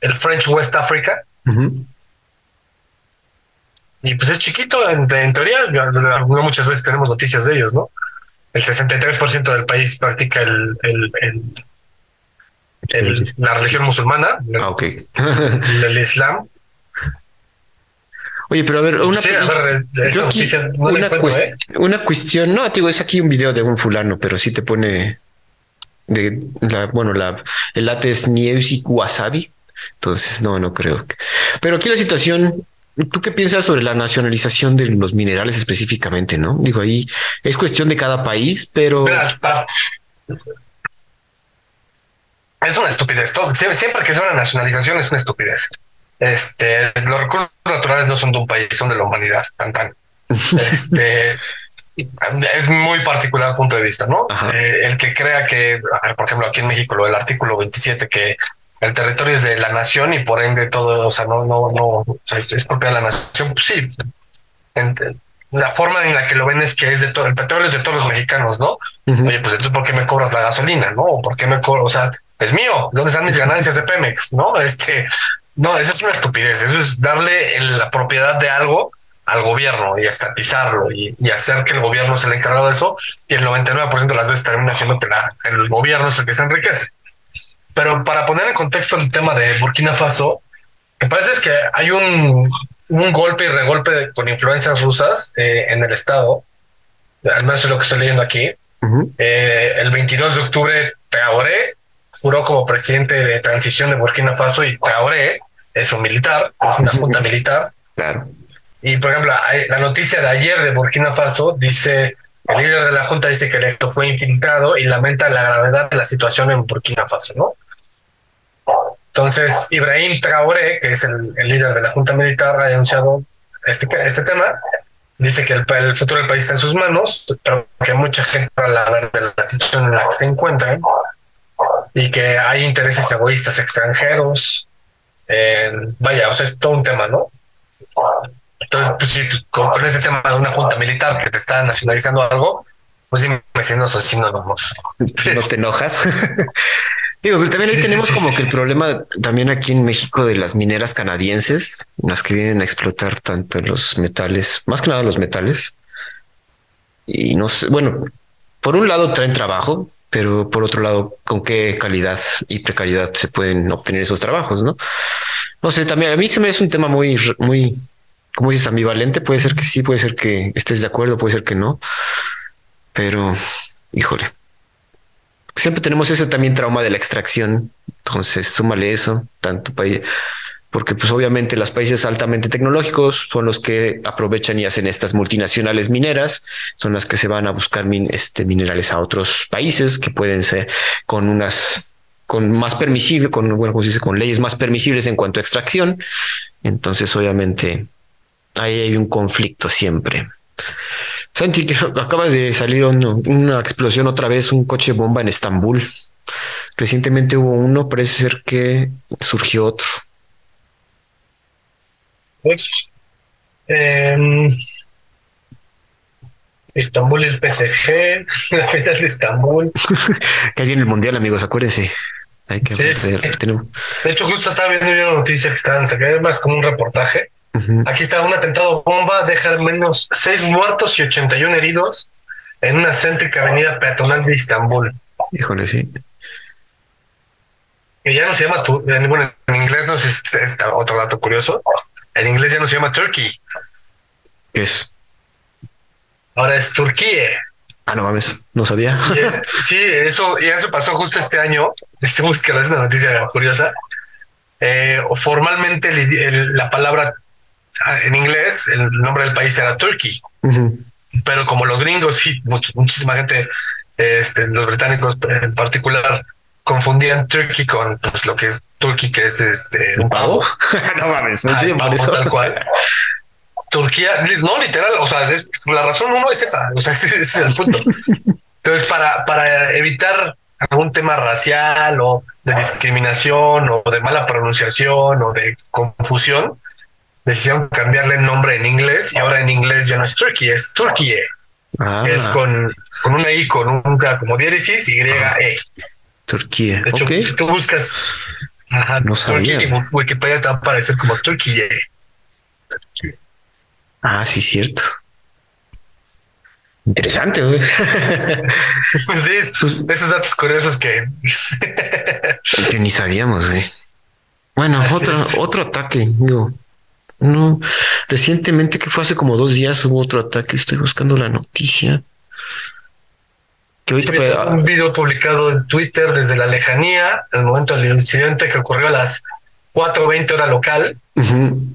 el French West Africa. Y pues es chiquito, en, teoría, no muchas veces tenemos noticias de ellos, ¿no? El 63% del país practica el, el, el, la religión musulmana, ah, el, Islam. Oye, pero a ver, una, una, cuestión, no, digo, es aquí un video de un fulano, pero sí te pone de la, bueno, la, el late es Nieusic Wasabi, entonces no, no creo. Pero aquí la situación ¿Tú qué piensas sobre la nacionalización de los minerales específicamente? No digo ahí es cuestión de cada país, pero es una estupidez. siempre que sea una nacionalización es una estupidez. Este, los recursos naturales no son de un país, son de la humanidad. Tan, tan. Este es muy particular punto de vista, ¿no? Eh, el que crea que, por ejemplo, aquí en México, lo del artículo 27 que el territorio es de la nación y por ende todo, o sea, no, no, no, o sea, es propia de la nación. Pues sí, la forma en la que lo ven es que es de todo, el petróleo es de todos los mexicanos, ¿no? Oye, pues entonces, ¿por qué me cobras la gasolina, no? ¿Por qué me cobras, o sea, es mío? ¿Dónde están mis ganancias de Pemex, no? Este, no, eso es una estupidez, eso es darle la propiedad de algo al gobierno y estatizarlo y, y, hacer que el gobierno se le encargado de eso y el 99% de las veces termina siendo que la, el gobierno es el que se enriquece. Pero para poner en contexto el tema de Burkina Faso, me parece que hay un, un golpe y regolpe con influencias rusas eh, en el Estado, al menos es lo que estoy leyendo aquí. Eh, el 22 de octubre, Traoré juró como presidente de transición de Burkina Faso y Traoré es un militar, es una junta militar. Claro. Y por ejemplo, la noticia de ayer de Burkina Faso dice el líder de la Junta dice que el electo fue infiltrado y lamenta la gravedad de la situación en Burkina Faso, ¿no? Entonces, Ibrahim Traoré, que es el, líder de la Junta Militar, ha denunciado este, este tema. Dice que el, futuro del país está en sus manos, pero que mucha gente la ver de la situación en la que se encuentran y que hay intereses egoístas extranjeros. vaya, o sea, es todo un tema, ¿no? Entonces, pues sí, pues, con, ese tema de una junta militar que te está nacionalizando algo, pues dime si no, si no, no, no te enojas. Digo, pero también ahí tenemos como que el problema también aquí en México de las mineras canadienses, las que vienen a explotar tanto los metales, más que nada los metales. Y no sé, bueno, por un lado traen trabajo, pero por otro lado, con qué calidad y precariedad se pueden obtener esos trabajos, ¿no? No sé, también a mí se me es un tema muy, muy, como dices, ambivalente. Puede ser que sí, puede ser que estés de acuerdo, puede ser que no. Pero, híjole, siempre tenemos ese también trauma de la extracción. Entonces, súmale eso, tanto país, porque pues obviamente los países altamente tecnológicos son los que aprovechan y hacen estas multinacionales mineras, son las que se van a buscar este, minerales a otros países que pueden ser con unas con más permisible, con bueno, como se dice, con leyes más permisibles en cuanto a extracción. Entonces, obviamente, ahí hay un conflicto siempre. Santi, que acaba de salir una explosión otra vez, un coche bomba en Estambul. Recientemente hubo uno, parece ser que surgió otro. Pues, eh, Estambul es PSG, la final de Estambul. que hay en el mundial, amigos, acuérdense. Hay que sí, De hecho, justo estaba viendo una noticia que estaban sacando, más como un reportaje Aquí está un atentado bomba, deja al menos seis muertos y 81 heridos en una céntrica avenida peatonal de Estambul. Híjole, sí. Y ya no se llama, bueno, en inglés no sé, es otro dato curioso. En inglés ya no se llama Turkey. es? Ahora es Turquía. Ah, no mames, no sabía. sí, eso, y eso pasó justo este año. Este búsqueda es una noticia curiosa. Eh, formalmente la palabra en inglés el nombre del país era Turkey, pero como los gringos y muchísima gente, este, los británicos en particular, confundían Turkey con pues, lo que es Turkey, que es este un pavo. no mames, no ah, tal cual. Turquía, no literal, o sea, la razón uno es esa, o sea, ese es el punto. Entonces, para, para evitar algún tema racial o de discriminación o de mala pronunciación o de confusión, decidieron cambiarle el nombre en inglés y ahora en inglés ya no es Turkey, es Turquie. Ah, Es con, con una I, con un como diéresis, Y, E. Turquía. De hecho, si tú buscas ajá, No. Turkey, Wikipedia te va a aparecer como Turquie. Ah, sí, cierto. Interesante, güey. Sí, Pues- esos datos curiosos que que ni sabíamos, güey. Bueno, Así otro, es. otro ataque, digo. No, recientemente, que fue hace como dos días, hubo otro ataque. Estoy buscando la noticia. Que ahorita, Sí, pues, un video publicado en Twitter desde la lejanía, el momento del incidente que ocurrió a las 4.20 hora local.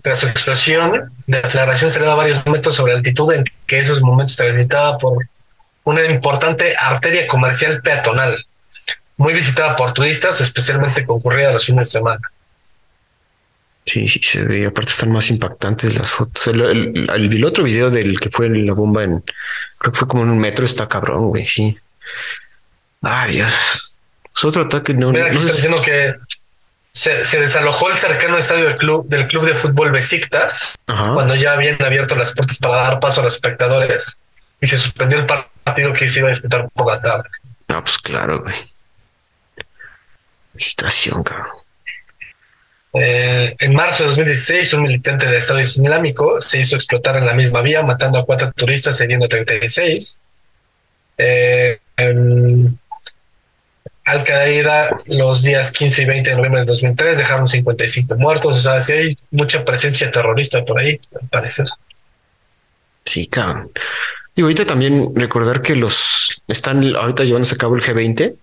Tras su explosión, la declaración se eleva a varios metros sobre altitud en que esos momentos transitaba por una importante arteria comercial peatonal, muy visitada por turistas, especialmente concurrida los fines de semana. Sí, sí, se ve. Aparte, están más impactantes las fotos. El, el- el- el otro video del que fue la bomba en, creo que fue como en un metro, está cabrón, güey. Sí. Ay, Dios. Es otro ataque, no, Mira, no está sé- diciendo que se, se desalojó el cercano estadio del club, del club de fútbol Besiktas Ajá. cuando ya habían abierto las puertas para dar paso a los espectadores y se suspendió el partido que se iba a disputar por la tarde. No, pues claro, güey. Situación, cabrón. Eh, en marzo de 2016, un militante de Estado Islámico se hizo explotar en la misma vía, matando a cuatro turistas, hiriendo a 36. Eh, en Al Qaeda, los días 15 y 20 de noviembre de 2003, dejaron 55 muertos. O sea, sí hay mucha presencia terrorista por ahí, al parecer. Sí, cabrón. Digo, ahorita también recordar que los están ahorita llevándose a cabo el G20.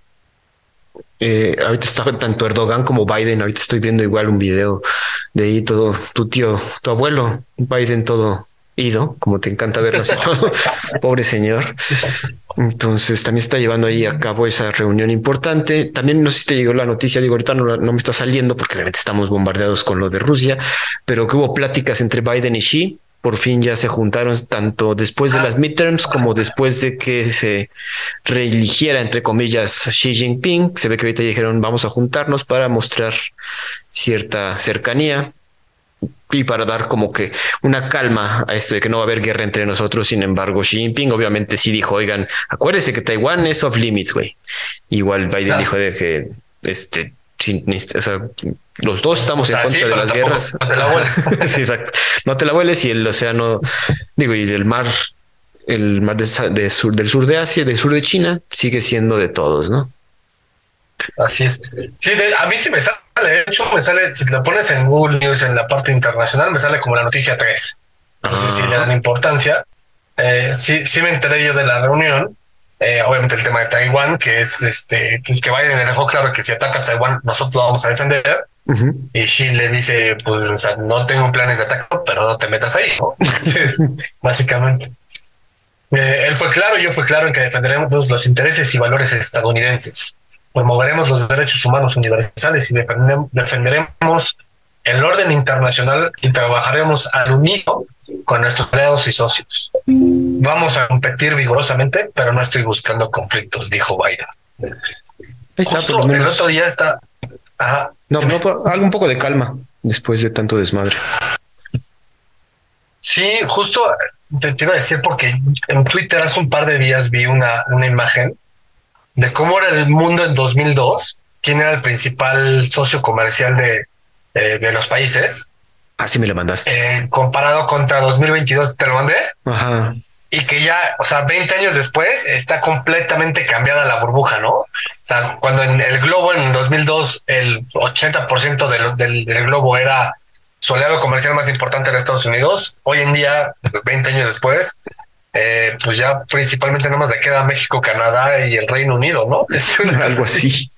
Eh, ahorita está tanto Erdogan como Biden. Ahorita estoy viendo igual un video de ahí todo tu tío, tu abuelo, Biden todo ido, como te encanta verlo así todo. Pobre señor. Sí, sí, sí. Entonces también está llevando ahí a cabo esa reunión importante. También no sé si te llegó la noticia, digo, ahorita no, no me está saliendo porque realmente estamos bombardeados con lo de Rusia, pero que hubo pláticas entre Biden y Xi. Por fin ya se juntaron tanto después de las midterms como después de que se reeligiera, entre comillas, Xi Jinping. Se ve que ahorita dijeron vamos a juntarnos para mostrar cierta cercanía y para dar como que una calma a esto de que no va a haber guerra entre nosotros. Sin embargo, Xi Jinping obviamente sí dijo, oigan, acuérdense que Taiwán es off limits, güey. Igual Biden Ah. dijo de que este, sin, o sea, los dos estamos O sea, en contra sí, de las guerras. te la vueles. sí, exacto. No te la vueles y el océano, digo, y el mar, el mar de, sur, del sur de Asia, del sur de China, sigue siendo de todos, ¿no? Así es. Sí, de- a mí sí me sale, de hecho me sale, si lo pones en Google News en la parte internacional, me sale como la noticia 3. No sé si le dan importancia. Eh, sí, sí me enteré yo de la reunión. Eh, obviamente el tema de Taiwán, que es este, pues que Biden le dejó claro que si atacas Taiwán, nosotros lo vamos a defender. Ujú. Y Xi le dice, pues, o sea, no tengo planes de ataque, pero no te metas ahí, ¿no? Básicamente. Eh, él fue claro, yo fui claro en que defenderemos los intereses y valores estadounidenses. Promoveremos los derechos humanos universales y defendem- defenderemos el orden internacional y trabajaremos al unido con nuestros aliados y socios. Vamos a competir vigorosamente, pero no estoy buscando conflictos, dijo Biden. Está, Justo el otro día está. Ajá, No, algo un poco de calma después de tanto desmadre. Sí, justo te, te iba a decir porque en Twitter hace un par de días vi una, una imagen de cómo era el mundo en 2002, quién era el principal socio comercial de, eh, de los países, Así me la mandaste. eh, comparado contra 2022, te lo mandé, Ajá. y que ya, o sea, 20 años después está completamente cambiada la burbuja, ¿no? O sea, cuando en el globo en 2002 el 80% del, del, del globo era su aliado comercial más importante en Estados Unidos, hoy en día, 20 años después, eh, pues ya principalmente nada más le queda México, Canadá y el Reino Unido, ¿no? Es Algo así.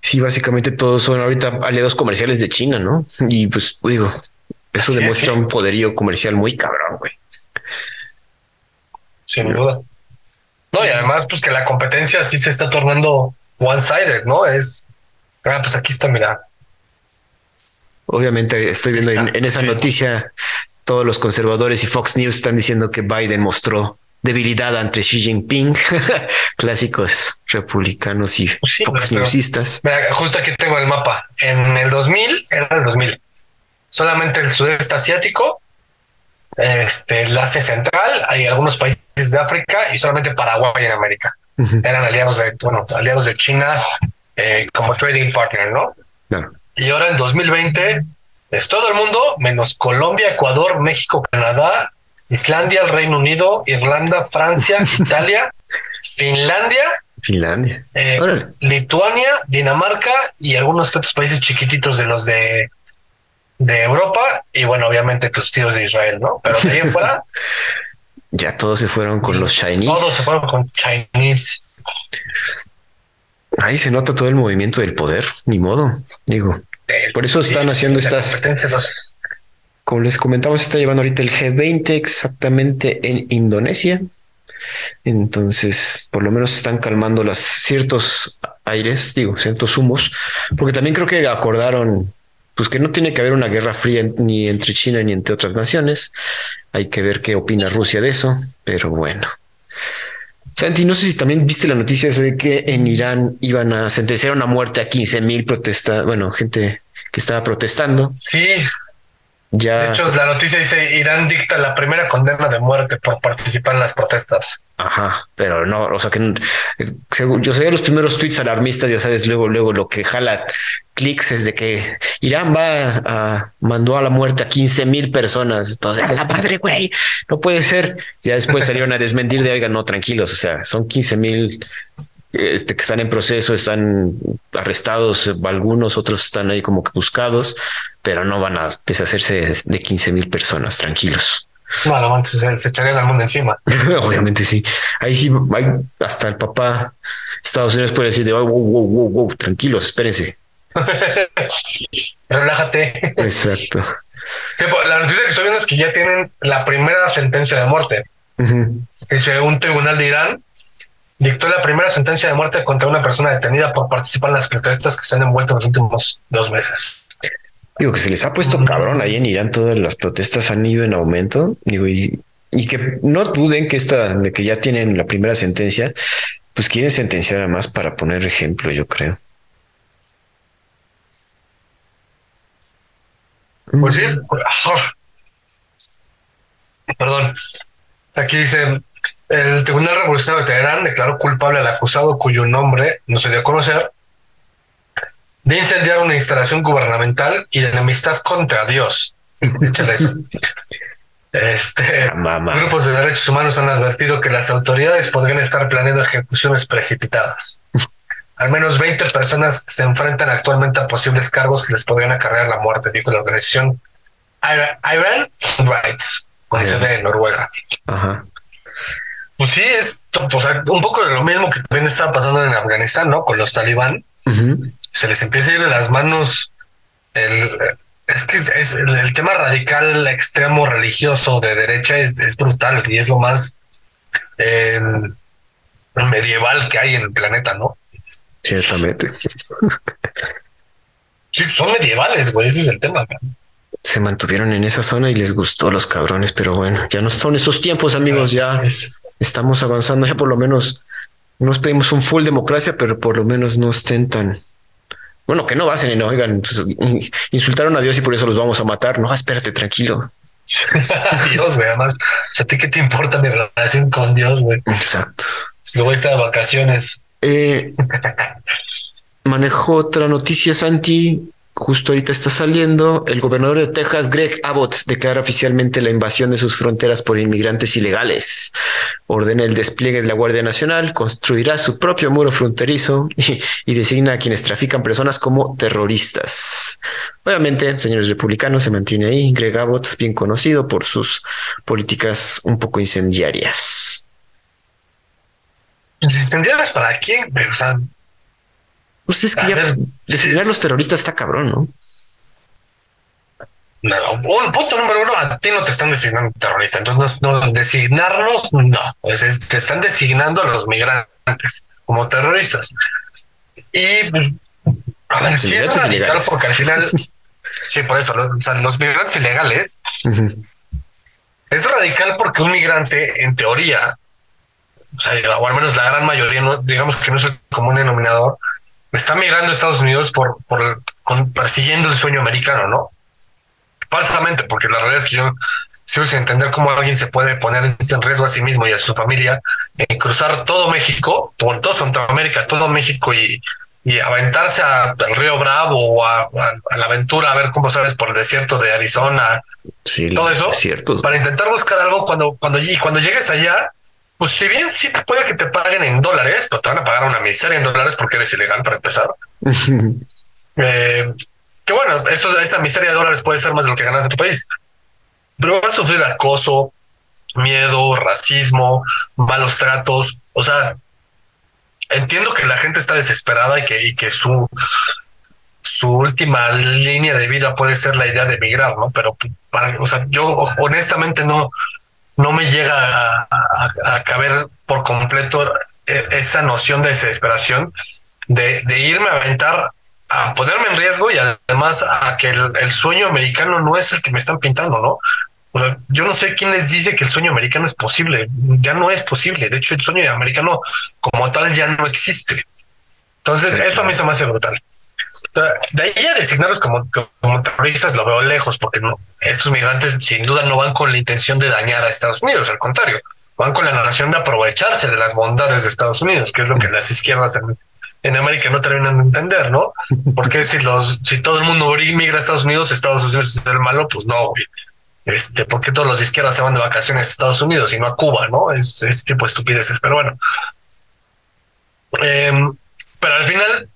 Sí, básicamente todos son ahorita aliados comerciales de China, ¿no? Y pues digo, eso Así es, demuestra sí. un poderío comercial muy cabrón, güey. Sin duda. No, y además, pues que la competencia sí se está tornando one-sided, ¿no? Es, ah, pues aquí está, mira, Obviamente estoy viendo en, esa noticia, todos los conservadores y Fox News están diciendo que Biden mostró debilidad ante Xi Jinping, clásicos republicanos y Pues sí, Fox pero- Newsistas. Mira, justo aquí tengo el mapa. En el 2000, era el 2000. solamente el sudeste asiático, este, el Asia Central, hay algunos países de África y solamente Paraguay en América. Eran aliados de, bueno, aliados de China eh, como trading partner, ¿no? Y ahora en 2020 es todo el mundo menos Colombia, Ecuador, México, Canadá, Islandia, el Reino Unido, Irlanda, Francia, Italia, Finlandia. Finlandia. Eh, Lituania, Dinamarca y algunos otros países chiquititos de los de, de Europa. Y bueno, obviamente tus tíos de Israel, ¿no? Pero de ahí en fuera. ya todos se fueron con los Chinese. Todos se fueron con Chinese. Ahí se nota todo el movimiento del poder, ni modo, digo. Por eso están haciendo estas. Como les comentamos, está llevando ahorita el G20 exactamente en Indonesia. Entonces, por lo menos están calmando las ciertos aires, digo, ciertos humos, porque también creo que acordaron pues que no tiene que haber una guerra fría ni entre China ni entre otras naciones. Hay que ver qué opina Rusia de eso, pero bueno. Santi, no sé si también viste la noticia sobre que en Irán iban a sentenciar una muerte a 15 mil protestas, bueno, gente que estaba protestando. Sí. Ya. De hecho, la noticia dice Irán dicta la primera condena de muerte por participar en las protestas. Ajá, pero no, o sea que yo sé los primeros tweets alarmistas, ya sabes, luego, luego lo que jala clics es de que Irán va a mandó a la muerte a 15 mil personas. Entonces, a la madre, güey, no puede ser. Ya después salieron a desmentir de, oigan, no, tranquilos, o sea, son 15 mil este, que están en proceso, están arrestados, algunos, otros están ahí como que buscados, pero no van a deshacerse de 15 mil personas, tranquilos. Bueno, se, se echaría el mundo encima. Obviamente sí. Ahí sí, hay, hasta el papá Estados Unidos puede decir de wow, wow, wow, wow, tranquilos, espérense. Relájate. Exacto. Pues, la noticia que estoy viendo es que ya tienen la primera sentencia de muerte. Dice un tribunal de Irán dictó la primera sentencia de muerte contra una persona detenida por participar en las protestas que se han envuelto en los últimos dos meses. Digo que se les ha puesto cabrón ahí en Irán, todas las protestas han ido en aumento. Digo, y, que no duden que esta, de que ya tienen la primera sentencia, pues quieren sentenciar a más para poner ejemplo, yo creo. Pues sí. Perdón. Aquí dice, el Tribunal Revolucionario de Teherán declaró culpable al acusado cuyo nombre no se dio a conocer de incendiar una instalación gubernamental y de enemistad contra Dios. eso. Este, grupos de derechos humanos han advertido que las autoridades podrían estar planeando ejecuciones precipitadas. Al menos 20 personas se enfrentan actualmente a posibles cargos que les podrían acarrear la muerte, dijo la organización Iran Rights, de Noruega. Pues sí, es un poco de lo mismo que también estaba pasando en Afganistán, ¿no? Con los talibán se les empieza a ir de las manos el, es que es, el, tema radical extremo religioso de derecha es, brutal y es lo más eh, medieval que hay en el planeta, ¿no? Ciertamente. Sí, son medievales, güey, ese es el tema. Se mantuvieron en esa zona y les gustó los cabrones, pero bueno, ya no son estos tiempos, amigos, ya estamos avanzando, ya por lo menos nos pedimos un full democracia, pero por lo menos no estén tan bueno, que no hacen y no, oigan, pues, insultaron a Dios y por eso los vamos a matar. No, espérate, tranquilo. Dios, güey, además, sea, ¿a ti qué te importa mi relación con Dios, güey? Exacto. Luego está de vacaciones. Eh, manejo otra noticia, Santi justo ahorita está saliendo, el gobernador de Texas, Greg Abbott, declara oficialmente la invasión de sus fronteras por inmigrantes ilegales. Ordena el despliegue de la Guardia Nacional, construirá su propio muro fronterizo y, designa a quienes trafican personas como terroristas. Obviamente, señores republicanos, se mantiene ahí. Greg Abbott, bien conocido por sus políticas un poco incendiarias. ¿Incendiarias para quién? O sea, pues es que ya designar los terroristas está cabrón, ¿no? No, un punto número uno, a ti no te están designando terrorista, entonces no, designarnos, no, pues te están designando a los migrantes como terroristas. Y pues, a ver, sí es radical porque al final, sí, por eso, los, migrantes ilegales es radical porque un migrante, en teoría, o, sea, o al menos la gran mayoría, no, digamos que no es el común denominador, está migrando a Estados Unidos por, por persiguiendo el sueño americano, ¿no? falsamente, porque la realidad es que yo sigo sin entender cómo alguien se puede poner en riesgo a sí mismo y a su familia en cruzar todo México, todo Centroamérica, todo México y, y aventarse al río Bravo o a, la aventura a ver cómo sabes por el desierto de Arizona, todo eso, para intentar buscar algo cuando, cuando, y cuando llegues allá, pues si bien sí puede que te paguen en dólares, pero te van a pagar una miseria en dólares porque eres ilegal para empezar. eh, que bueno, esto, esta miseria de dólares puede ser más de lo que ganas en tu país. Pero vas a sufrir acoso, miedo, racismo, malos tratos. O sea, entiendo que la gente está desesperada y que, y que su, su última línea de vida puede ser la idea de emigrar, ¿no? Pero para, o sea, yo honestamente no, no me llega a, caber por completo e, esa noción de desesperación de, de, irme a aventar a ponerme en riesgo y además a que el, sueño americano no es el que me están pintando, ¿no? yo no sé quién les dice que el sueño americano es posible, ya no es posible, de hecho el sueño americano como tal ya no existe. Entonces, eso a mí se me hace brutal. De ahí a designarlos como, como terroristas lo veo lejos, porque estos migrantes sin duda no van con la intención de dañar a Estados Unidos, al contrario, van con la nación de aprovecharse de las bondades de Estados Unidos, que es lo que las izquierdas en, en América no terminan de entender, ¿no? Porque si los, si todo el mundo migra a Estados Unidos, Estados Unidos es el malo, pues no, güey. Este, porque todos los de izquierda se van de vacaciones a Estados Unidos y no a Cuba, ¿no? Es tipo de estupideces, pero bueno. Em, pero al final,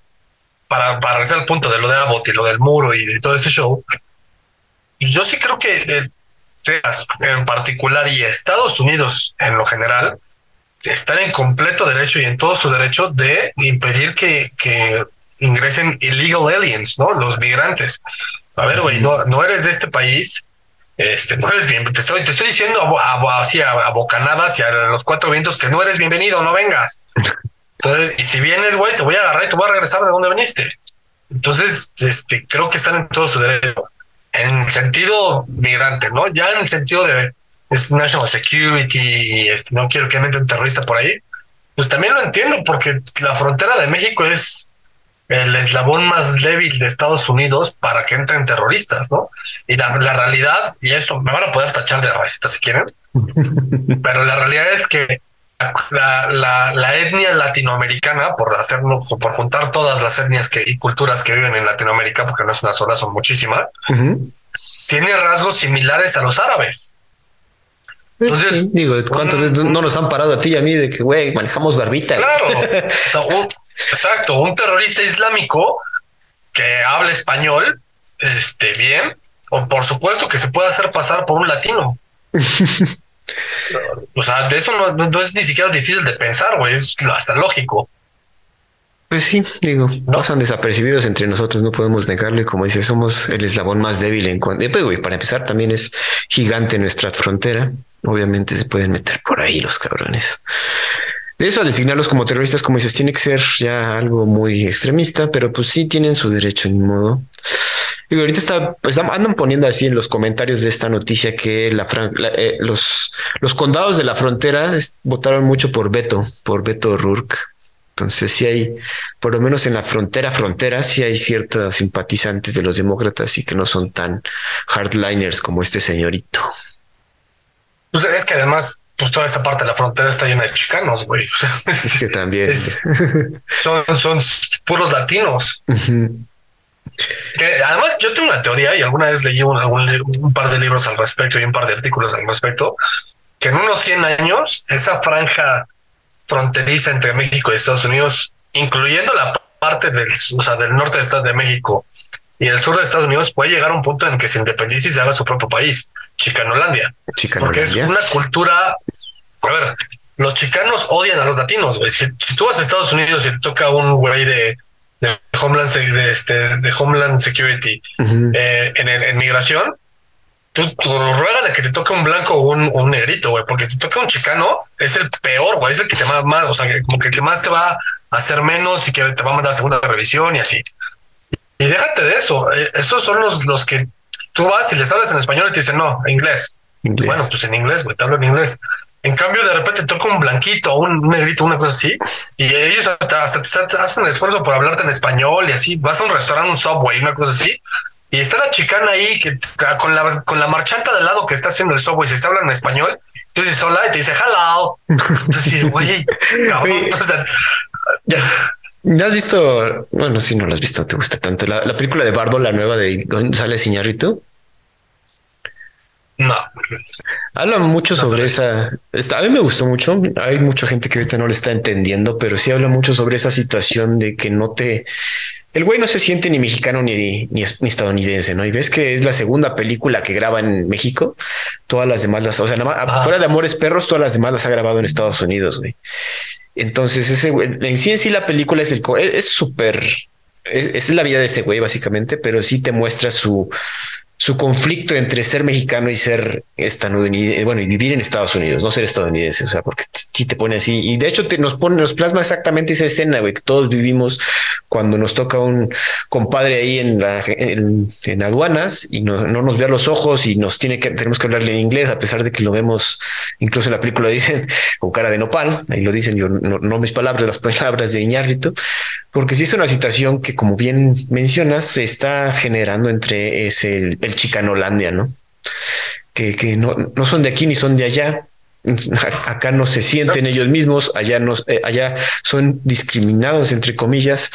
para, para regresar al punto de lo de Abbott y lo del muro y de todo este show, yo sí creo que eh, en particular y Estados Unidos en lo general están en completo derecho y en todo su derecho de impedir que, que ingresen illegal aliens, ¿no? Los migrantes. A ver, güey, no, no eres de este país, este, no eres bien, te estoy, te estoy diciendo así a, a, bocanadas y a los cuatro vientos que no eres bienvenido, no vengas. Entonces, y si vienes, güey, te voy a agarrar y te voy a regresar de donde viniste. Entonces, este, creo que están en todo su derecho. En sentido migrante, ¿no? Ya en el sentido de national security, este, no quiero que me entren terroristas por ahí, pues también lo entiendo, porque la frontera de México es el eslabón más débil de Estados Unidos para que entren terroristas, ¿no? Y la, realidad, y eso me van a poder tachar de racista si quieren, pero la realidad es que la, la, etnia latinoamericana, por hacerlo, por juntar todas las etnias que, y culturas que viven en Latinoamérica, porque no es una sola, son muchísimas, tiene rasgos similares a los árabes. Entonces, digo, ¿cuántas veces no nos han parado a ti y a mí de que, güey, manejamos barbita? Claro, exacto, un terrorista islámico que habla español, este, bien, o por supuesto que se puede hacer pasar por un latino. o sea, de eso no, es ni siquiera difícil de pensar, güey, es hasta lógico. Pues sí, digo, ¿No? pasan desapercibidos entre nosotros, no podemos negarlo. Y como dices, somos el eslabón más débil en cuanto. Pues, güey, para empezar, también es gigante nuestra frontera. Obviamente se pueden meter por ahí los cabrones. De eso a designarlos como terroristas, como dices, tiene que ser ya algo muy extremista, pero pues sí tienen su derecho, ni modo. Y ahorita está, pues andan poniendo así en los comentarios de esta noticia que la, eh, los, los condados de la frontera votaron mucho por Beto, por Beto Rourke. Entonces sí hay, por lo menos en la frontera, frontera, sí hay ciertos simpatizantes de los demócratas y que no son tan hardliners como este señorito. Pues es que además, pues toda esta parte de la frontera está llena de chicanos, güey. es que también son, son puros latinos. Que además yo tengo una teoría y alguna vez leí un, un, par de libros al respecto y un par de artículos al respecto, que en unos 100 años esa franja fronteriza entre México y Estados Unidos, incluyendo la parte del, o sea, del norte de Estados de México y el sur de Estados Unidos, puede llegar a un punto en que se independice y se haga su propio país. Chicanolandia. Porque es una cultura. A ver, los chicanos odian a los latinos, güey. Si, tú vas a Estados Unidos y te toca un güey de, Homeland, de, este, de Homeland Security eh, en, en, migración, tú, tú ruégale que te toque un blanco o un, negrito, güey, porque si te toca un chicano, es el peor, güey, es el que te va más, o sea, como que el que más te va a hacer menos y que te va a mandar a segunda revisión y así. Y déjate de eso, eh, estos son los, los que Tú vas y les hablas en español y te dicen, no, inglés. Bueno, pues en inglés, güey, te hablo en inglés. En cambio, de repente toca un blanquito, un negrito, una cosa así, y ellos hasta, hasta, hacen el esfuerzo por hablarte en español y así. Vas a un restaurante, un subway, una cosa así, y está la chicana ahí que con la, con la marchanta del lado que está haciendo el software y se está hablando en español, tú dices hola y te dice hello. Entonces, güey, cabrón, o sea, ¿No has visto? Bueno, si no lo has visto, te gusta tanto. La, la película de Bardo, la nueva de González Iñárritu. No. Habla mucho sobre esa. a mí me gustó mucho. Hay mucha gente que ahorita no le está entendiendo, pero sí habla mucho sobre esa situación de que no te. El güey no se siente ni mexicano ni, ni, estadounidense, ¿no? Y ves que es la segunda película que graba en México. Todas las demás las, o sea, nada más, fuera de Amores Perros, todas las demás las ha grabado en Estados Unidos, güey. Entonces, ese güey, en sí en sí la película es el es súper, es, es, la vida de ese güey, básicamente, pero sí te muestra su, su conflicto entre ser mexicano y ser estadounidense, bueno, y vivir en Estados Unidos, no ser estadounidense, o sea, porque sí te pone así. Y de hecho te, nos pone, nos plasma exactamente esa escena, güey, que todos vivimos cuando nos toca un compadre ahí en, la, en, aduanas y no, no, nos ve los ojos y nos tiene que, tenemos que hablarle en inglés, a pesar de que lo vemos, incluso en la película dicen con cara de nopal, ahí lo dicen, yo no, no mis palabras, las palabras de Iñárritu, porque sí es una situación que, como bien mencionas, se está generando entre ese, el, el chicanolandia, ¿no? Que, que no, no son de aquí ni son de allá, acá no se sienten ellos mismos, allá no, eh, allá son discriminados entre comillas.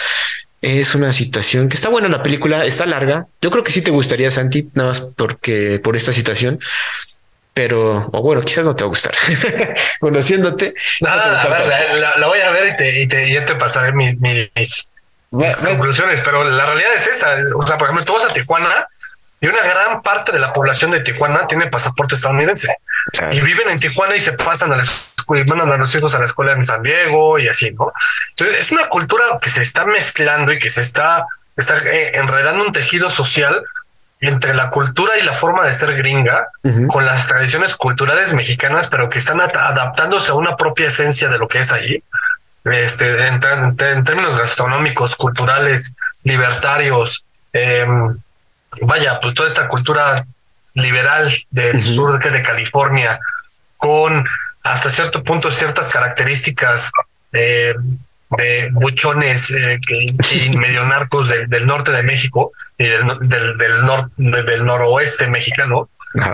Es una situación que está buena la película, está larga. Yo creo que sí te gustaría, Santi, nada más porque por esta situación. Pero, o bueno, quizás no te va a gustar. Conociéndote. Nada, a ver, la, voy a ver y te, y te, ya te pasaré mis, mis, conclusiones, pero la realidad es esa. O sea, por ejemplo, tú vas a Tijuana y una gran parte de la población de Tijuana tiene pasaporte estadounidense y viven en Tijuana y se pasan a la escuela, mandan a los hijos a la escuela en San Diego y así, ¿no? Entonces es una cultura que se está mezclando y que se está, está eh, enredando un tejido social entre la cultura y la forma de ser gringa con las tradiciones culturales mexicanas, pero que están adaptándose a una propia esencia de lo que es allí. Este, en, términos gastronómicos, culturales, libertarios, eh, vaya, pues toda esta cultura liberal del sur de California, con hasta cierto punto ciertas características eh, de buchones eh, y medio narcos del norte de México y del, del, del, noroeste mexicano,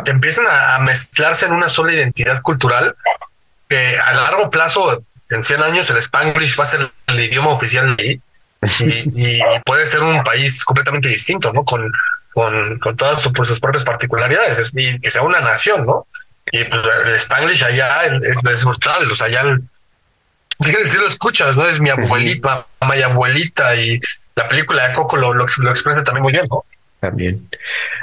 que empiezan a, mezclarse en una sola identidad cultural que a largo plazo, en 100 años, el Spanglish va a ser el idioma oficial y, y, puede ser un país completamente distinto, ¿no? Con con, con todas sus, sus propias particularidades y que sea una nación, ¿no? Y pues el Spanglish allá es, es brutal, o sea, allá si lo escuchas, ¿no? Es mi abuelita, mi abuelita y la película de Coco lo, lo, expresa también muy bien, ¿no? También.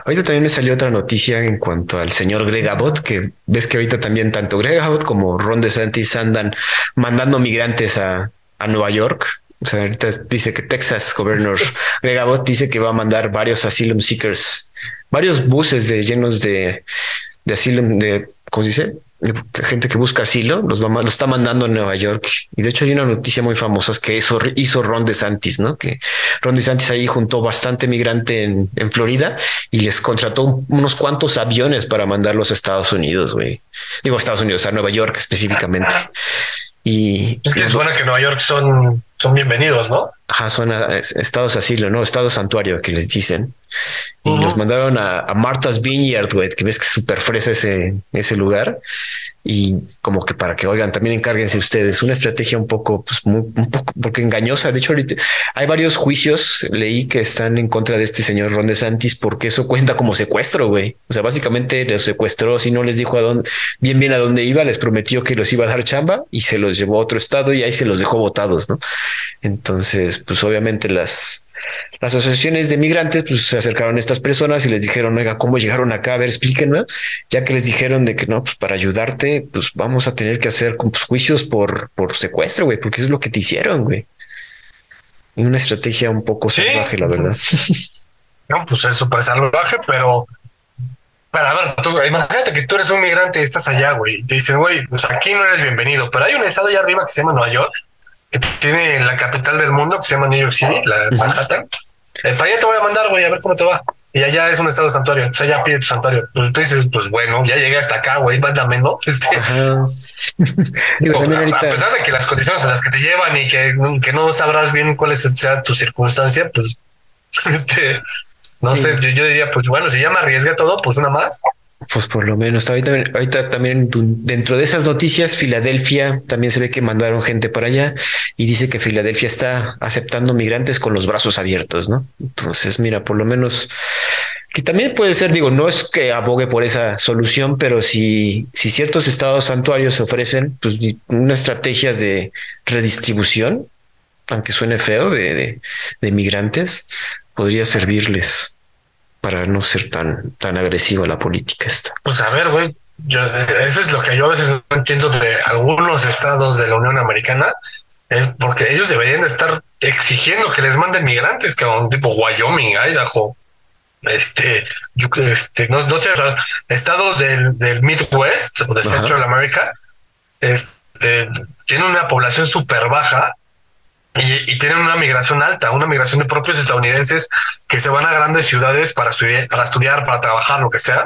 Ahorita también me salió otra noticia en cuanto al señor Greg Abbott, que ves que ahorita también tanto Greg Abbott como Ron DeSantis andan mandando migrantes a, a Nueva York o sea, ahorita dice que Texas Governor Greg Abbott dice que va a mandar varios asylum seekers, varios buses de llenos de, de asylum, de, ¿cómo se dice? gente que busca asilo, los va, lo está mandando a Nueva York. Y de hecho hay una noticia muy famosa que hizo, hizo Ron DeSantis, ¿no? Que Ron DeSantis ahí juntó bastante migrante en, en Florida y les contrató unos cuantos aviones para mandarlos a Estados Unidos, güey. Digo, a Estados Unidos, a Nueva York específicamente. Y es que suena que Nueva York son, son bienvenidos, ¿no? Ajá, son estados asilo, ¿no? Estado santuario que les dicen. Y nos mandaron a, a Martha's Vineyard, güey, que ves que es súper fresa ese, ese lugar y como que para que oigan, también encárguense ustedes. Una estrategia un poco, pues muy, un poco, porque engañosa. De hecho, ahorita hay varios juicios, leí que están en contra de este señor Ron DeSantis porque eso cuenta como secuestro, güey. O sea, básicamente los secuestró, si no les dijo a dónde, bien, bien a dónde iba, les prometió que los iba a dar chamba y se los llevó a otro estado y ahí se los dejó votados, ¿no? Entonces, pues obviamente las, las asociaciones de migrantes pues, se acercaron a estas personas y les dijeron, oiga, ¿cómo llegaron acá? A ver, explíquenme. Ya que les dijeron de que no, pues para ayudarte, pues vamos a tener que hacer pues, juicios por, por secuestro, güey, porque es lo que te hicieron, güey. Y una estrategia un poco salvaje, la verdad. No, pues es súper salvaje, pero para ver, tú, imagínate que tú eres un migrante y estás allá, güey, te dicen, güey, pues aquí no eres bienvenido, pero hay un estado allá arriba que se llama Nueva York, que tiene la capital del mundo, que se llama New York City, la Manhattan. Eh, para allá te voy a mandar, güey, a ver cómo te va. Y allá es un estado santuario, o sea, ya pide tu santuario. Pues tú dices, pues bueno, ya llegué hasta acá, güey, mándame, ¿no? Este, a, pesar de que las condiciones en las que te llevan y que, que no sabrás bien cuál es sea tu circunstancia, pues este, No sé, yo, yo diría, pues bueno, si ya me arriesgué todo, pues una más. Pues por lo menos, ahorita, también dentro de esas noticias, Filadelfia también se ve que mandaron gente para allá y dice que Filadelfia está aceptando migrantes con los brazos abiertos, ¿no? Entonces, mira, por lo menos que también puede ser, digo, no es que abogue por esa solución, pero si, si ciertos estados santuarios ofrecen pues, una estrategia de redistribución, aunque suene feo, de, de migrantes, podría servirles para no ser tan, tan agresiva la política esta. Pues a ver, güey, yo, eso es lo que yo a veces no entiendo de algunos estados de la Unión Americana, es porque ellos deberían de estar exigiendo que les manden migrantes, que un tipo Wyoming, Idaho, este, yo, este, no, no sé, estados del, del Midwest o de Central America, este, tienen una población súper baja y, tienen una migración alta, una migración de propios estadounidenses que se van a grandes ciudades para estudiar, para estudiar, para trabajar, lo que sea,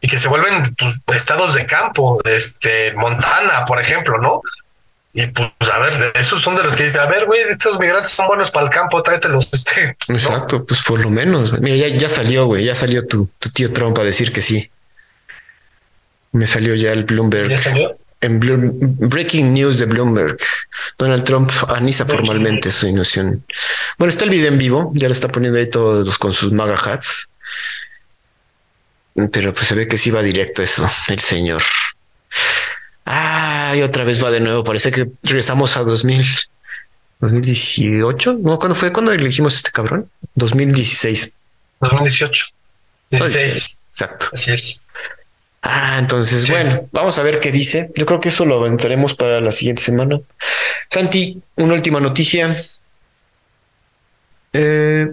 y que se vuelven pues, estados de campo, este, Montana, por ejemplo, ¿no? Y pues, a ver, esos son de los que dice, a ver, güey, estos migrantes son buenos para el campo, tráetelos. Este, Exacto, pues por lo menos. Mira, ya, ya salió, güey, ya salió tu, tu tío Trump a decir que sí. Me salió ya el Bloomberg. ¿Ya salió? En Breaking News de Bloomberg, Donald Trump anisa formalmente su ilusión. Bueno, está el video en vivo, ya lo está poniendo ahí todos con sus maga hats. Pero pues se ve que sí va directo eso, el señor. Ah, y otra vez va de nuevo. Parece que regresamos a 2000, 2018. No, ¿cuándo fue? ¿Cuándo elegimos este cabrón? 2016. 2018. 16. Exacto. Así es. Ah, entonces, bueno, vamos a ver qué dice. Yo creo que eso lo aventaremos para la siguiente semana. Santi, una última noticia. Eh,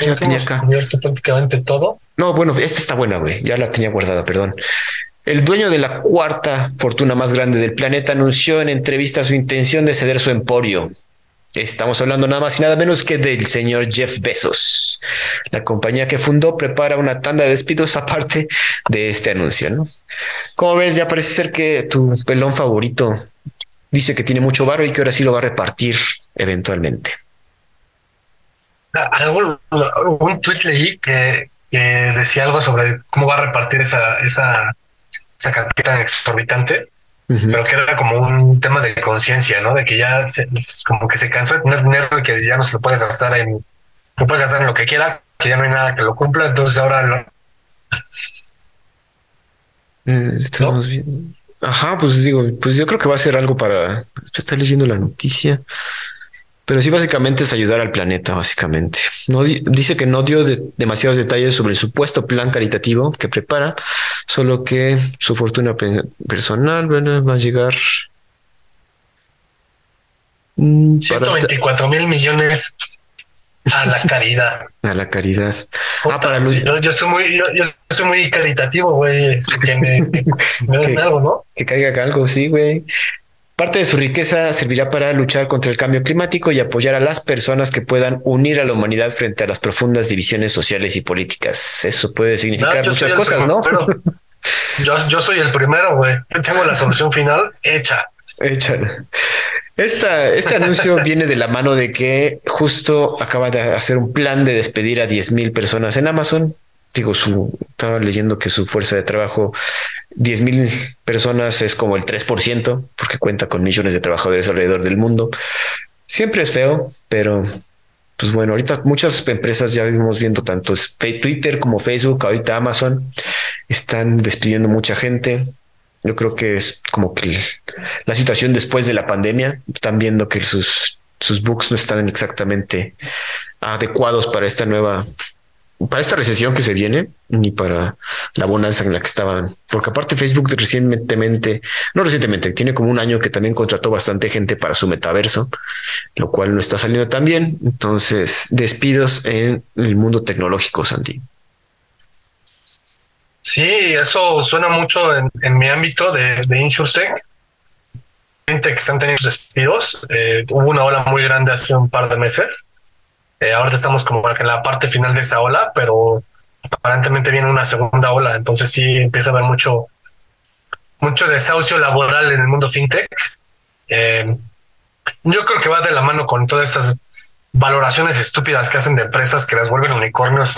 ya la tenía acá. prácticamente todo. No, bueno, esta está buena, güey. Ya la tenía guardada, perdón. El dueño de la cuarta fortuna más grande del planeta anunció en entrevista su intención de ceder su emporio Estamos hablando nada más y nada menos que del señor Jeff Bezos. La compañía que fundó prepara una tanda de despidos aparte de este anuncio, ¿no? Como ves, ya parece ser que tu pelón favorito dice que tiene mucho barro y que ahora sí lo va a repartir eventualmente. Algún, un tweet leí que, decía algo sobre cómo va a repartir esa, esa, esa cantidad pero que era como un tema de conciencia, ¿no? De que ya se, como que se cansó de tener dinero y que ya no se lo puede gastar en, no puede gastar en lo que quiera, que ya no hay nada que lo cumpla, entonces ahora lo... Eh, estamos bien. Ajá, pues digo, pues yo creo que va a ser algo para. Estoy leyendo la noticia. Pero sí, básicamente es ayudar al planeta, básicamente. No dice que no dio demasiados detalles sobre el supuesto plan caritativo que prepara, solo que su fortuna personal va a llegar. 124 mm, mil millones a la caridad. A la caridad. ah, para yo, yo, estoy muy, yo, estoy muy caritativo, güey. Que me, den algo, ¿no? Que caiga algo, sí, güey. Parte de su riqueza servirá para luchar contra el cambio climático y apoyar a las personas que puedan unir a la humanidad frente a las profundas divisiones sociales y políticas. Eso puede significar muchas cosas, ¿no? yo, yo soy el primero, güey. Tengo la solución final hecha. Hecha. Esta, este anuncio viene de la mano de que justo acaba de hacer un plan de despedir a 10 mil personas en Amazon digo, su, estaba leyendo que su fuerza de trabajo, 10 mil personas es como el 3%, porque cuenta con millones de trabajadores alrededor del mundo. Siempre es feo, pero pues bueno, ahorita muchas empresas ya vimos viendo tanto Twitter como Facebook, ahorita Amazon, están despidiendo mucha gente. Yo creo que es como que la situación después de la pandemia, están viendo que sus, sus books no están exactamente adecuados para esta nueva para esta recesión que se viene, ni para la bonanza en la que estaban. Porque aparte Facebook recientemente, no recientemente, tiene como un año que también contrató bastante gente para su metaverso, lo cual no está saliendo tan bien. Entonces, despidos en el mundo tecnológico, Santi. Sí, eso suena mucho en, mi ámbito de, de InsurTech. Gente que están teniendo despidos. Eh, hubo una ola muy grande hace un par de meses eh, ahorita estamos como en la parte final de esa ola, pero aparentemente viene una segunda ola, entonces sí empieza a haber mucho, mucho desahucio laboral en el mundo fintech. Eh, yo creo que va de la mano con todas estas valoraciones estúpidas que hacen de empresas que las vuelven unicornios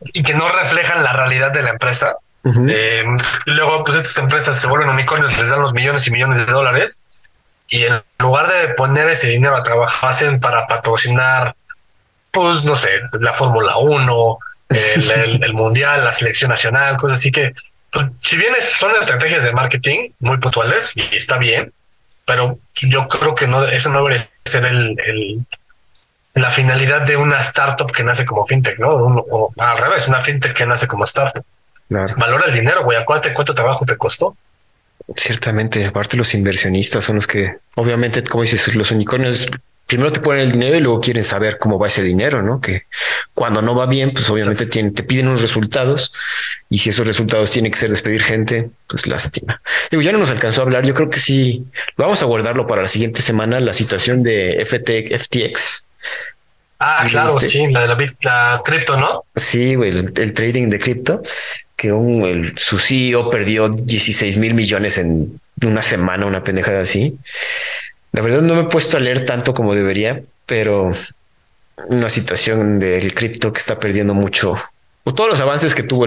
y que no reflejan la realidad de la empresa. Eh, luego, pues estas empresas se vuelven unicornios, les dan los millones y millones de dólares y en lugar de poner ese dinero a trabajar, hacen para patrocinar, pues no sé, la Fórmula 1, el, Mundial, la selección nacional, cosas así que, pues, si bien son estrategias de marketing muy puntuales y está bien, pero yo creo que no, eso no debería ser el, la finalidad de una startup que nace como fintech, ¿no? o al revés, una fintech que nace como startup. Valora el dinero, güey. Acuérdate cuánto trabajo te costó. Ciertamente, aparte los inversionistas son los que, obviamente, como dices, los unicornios primero te ponen el dinero y luego quieren saber cómo va ese dinero, ¿no? Que cuando no va bien, pues obviamente tienen, te piden unos resultados y si esos resultados tienen que ser despedir gente, pues lástima. Digo, ya no nos alcanzó a hablar, yo creo que sí, vamos a guardarlo para la siguiente semana, la situación de FT, FTX. Ah, claro, sí, la de la, la cripto, ¿no? Sí, güey, el trading de cripto que un, el, su CEO perdió 16 mil millones en una semana, una pendejada así. La verdad no me he puesto a leer tanto como debería, pero una situación del cripto que está perdiendo mucho. O todos los avances que tuvo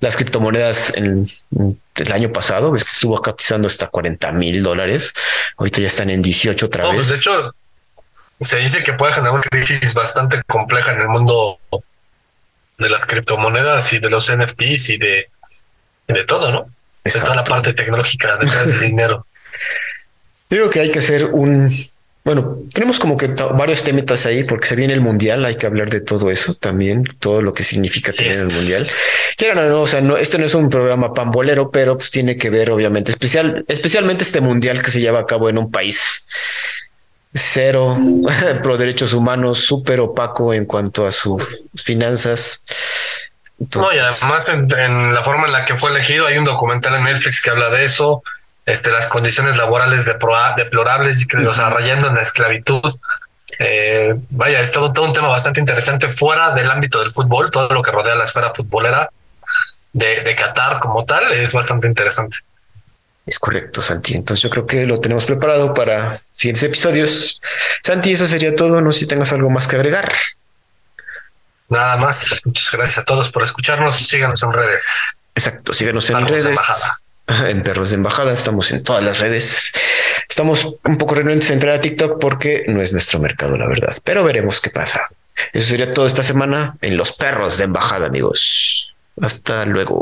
las criptomonedas en, el año pasado, ves que estuvo cotizando hasta 40 mil dólares. Ahorita ya están en 18 otra pues, vez. de hecho, se dice que puede generar una crisis bastante compleja en el mundo de las criptomonedas y de los NFTs y de, de todo, ¿no? De toda la parte tecnológica detrás del dinero. Digo que hay que hacer un, bueno, tenemos como que varios temas ahí porque se viene el mundial, hay que hablar de todo eso también, todo lo que significa tener el mundial. Quieran no, o sea, no, esto no es un programa pambolero, pero pues tiene que ver, obviamente, especial, especialmente este mundial que se lleva a cabo en un país cero pro derechos humanos, súper opaco en cuanto a sus finanzas. no, y además en, la forma en la que fue elegido, hay un documental en Netflix que habla de eso, este, las condiciones laborales deplorables y que, o sea, rayando en la esclavitud. Eh, vaya, es todo, todo un tema bastante interesante fuera del ámbito del fútbol, todo lo que rodea la esfera futbolera de, de Qatar como tal es bastante interesante. Es correcto, Santi. Entonces yo creo que lo tenemos preparado para siguientes episodios. Santi, eso sería todo. No sé si tengas algo más que agregar. Nada más. Muchas gracias a todos por escucharnos. Síganos en redes. Exacto, síganos en redes. En Perros de Embajada, estamos en todas las redes. Estamos un poco renuentes a entrar a TikTok porque no es nuestro mercado, la verdad. Pero veremos qué pasa. Eso sería todo esta semana en Los Perros de Embajada, amigos. Hasta luego.